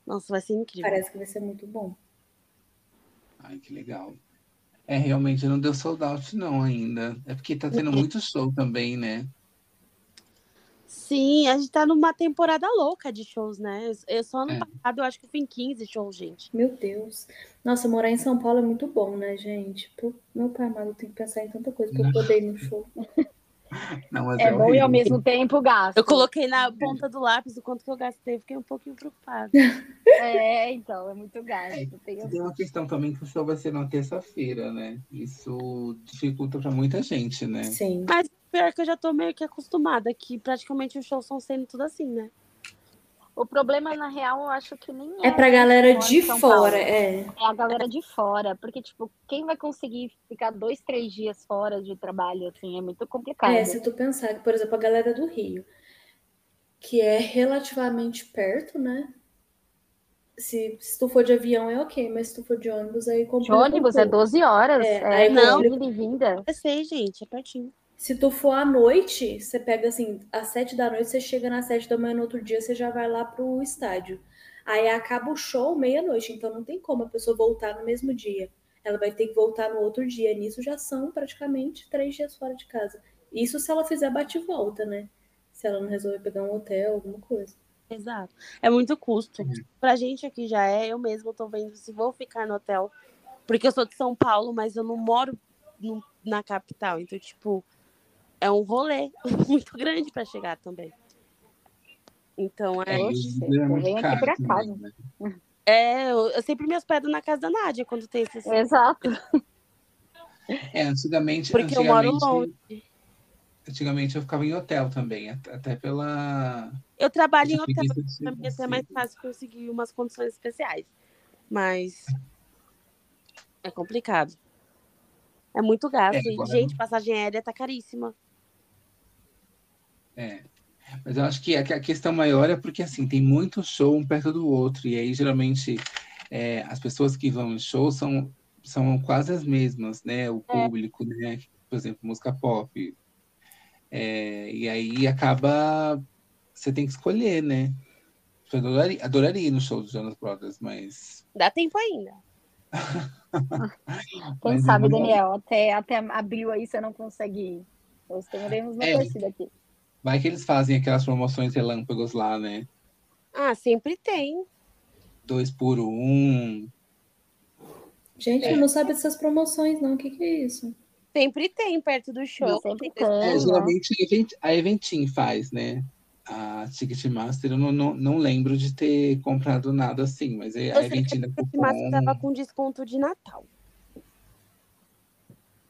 Nossa, vai ser incrível. Parece que vai ser muito bom. Ai, que legal. É, realmente não deu sold out, não, ainda. É porque tá tendo muito show também, né? Sim, a gente tá numa temporada louca de shows, né? Eu só ano é. passado eu acho que fui em 15 shows, gente. Meu Deus. Nossa, morar em São Paulo é muito bom, né, gente? Pô, meu pai amado, tem que pensar em tanta coisa pra eu poder ir no show. *laughs* *laughs* Não, é, é bom e ao mesmo tempo gasto. Eu coloquei na ponta do lápis o quanto que eu gastei, fiquei um pouquinho preocupada. *laughs* É, então, é muito gasto. É, tem... tem uma questão também que o show vai ser na terça-feira, né? Isso dificulta para muita gente, né? Sim. Mas pior que eu já tô meio que acostumada, que praticamente os shows estão sendo tudo assim, né? O problema, na real, eu acho que nem é. É pra galera de fora, é. É a galera de fora. Porque, tipo, quem vai conseguir ficar dois, três dias fora de trabalho, assim, é muito complicado. É, se tu pensar que, por exemplo, a galera do Rio, que é relativamente perto, né? Se, se tu for de avião é ok, mas se tu for de ônibus aí complica. De ônibus é 12 horas. É, é aí não, complica... vinda. Eu sei, gente, é pertinho. Se tu for à noite, você pega assim, às sete da noite, você chega nas sete da manhã no outro dia, você já vai lá pro estádio. Aí acaba o show meia-noite, então não tem como a pessoa voltar no mesmo dia. Ela vai ter que voltar no outro dia. Nisso já são praticamente três dias fora de casa. Isso se ela fizer bate-volta, né? Se ela não resolver pegar um hotel, alguma coisa. Exato. É muito custo. Uhum. Pra gente aqui já é, eu mesmo tô vendo se vou ficar no hotel. Porque eu sou de São Paulo, mas eu não moro no, na capital. Então, tipo, é um rolê *laughs* muito grande para chegar também. Então é. é aqui para casa. Né? É, eu, eu, sempre me hospedo na casa da Nádia quando tem esses. Exato. É, antigamente. Porque antigamente, eu moro longe. Antigamente eu ficava em hotel também, até pela. Eu trabalho em hotel, para mim é até mais fácil conseguir umas condições especiais. Mas é complicado. É muito gasto. É, e, gente, passagem aérea tá caríssima. É. Mas eu acho que a questão maior é porque assim, tem muito show um perto do outro, e aí geralmente é, as pessoas que vão em show são, são quase as mesmas, né? O É. público, né? Por exemplo, música pop. É, e aí acaba. Você tem que escolher, né? Eu adoraria, adoraria ir no show dos Jonas Brothers, mas. Dá tempo ainda. *laughs* Quem mas sabe, Daniel, até, até abril aí você não consegue ir. Nós teremos uma É. torcida aqui. Vai que eles fazem aquelas promoções relâmpagos lá, né? Ah, sempre tem. Dois por um. Gente, É. eu não sabe dessas promoções, não. O que, que é isso? Sempre tem perto do show. Sempre Tem- tem, É, geralmente a Event- a Eventim faz, né? A Ticketmaster, eu não, não, não lembro de ter comprado nada assim, mas a Eu sei Eventim da Mas Cupom. tava com desconto de Natal.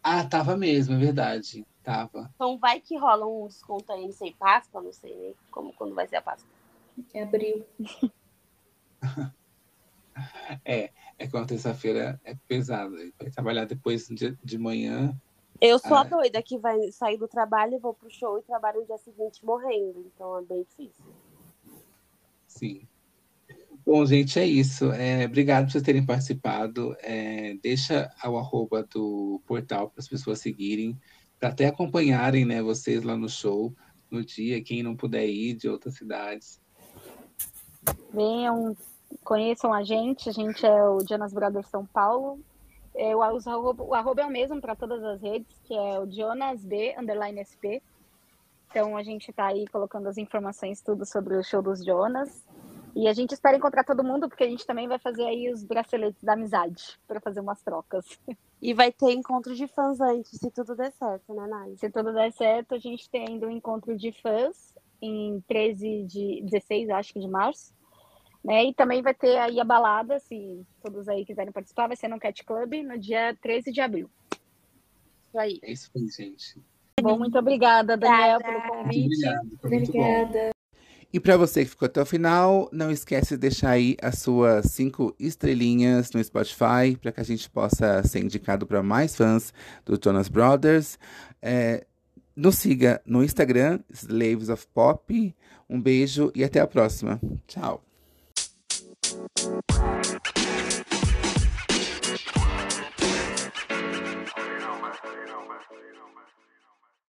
Ah, tava mesmo, é verdade. Tava. Então vai que rola um desconto aí, não sei, Páscoa, não sei nem como, quando vai ser a Páscoa. É abril. *laughs* É que uma terça-feira é pesada. Vai trabalhar depois de, de manhã. Eu sou a Ah. doida que vai sair do trabalho, vou pro show e trabalho no dia seguinte morrendo. Então é bem difícil. Sim. Bom, gente, é isso. É, obrigado por vocês terem participado. É, deixa o arroba do portal para as pessoas seguirem, até acompanharem né, vocês lá no show, no dia, quem não puder ir de outras cidades. Venham, conheçam a gente. A gente é o Jonas Brothers São Paulo. É, o, os arroba, o arroba é o mesmo para todas as redes, que é o Jonas B underline SP. Então a gente está aí colocando as informações tudo sobre o show dos Jonas. E a gente espera encontrar todo mundo, porque a gente também vai fazer aí os braceletes da amizade para fazer umas trocas. E vai ter encontro de fãs antes, se tudo der certo, né, Nai? Se tudo der certo, a gente tem ainda um encontro de fãs em 13 de 16, acho que de março. Né? E também vai ter aí a balada, se todos aí quiserem participar, vai ser no Cat Club no dia 13 de abril. Isso aí. É isso aí, gente. Bom, muito obrigada, Daniel, Obrigada. pelo convite. obrigado. Foi muito bom. Obrigada. E para você que ficou até o final, não esquece de deixar aí as suas cinco estrelinhas no Spotify para que a gente possa ser indicado para mais fãs do Jonas Brothers. É, nos siga no Instagram, Slaves of Pop. Um beijo e até a próxima. Tchau.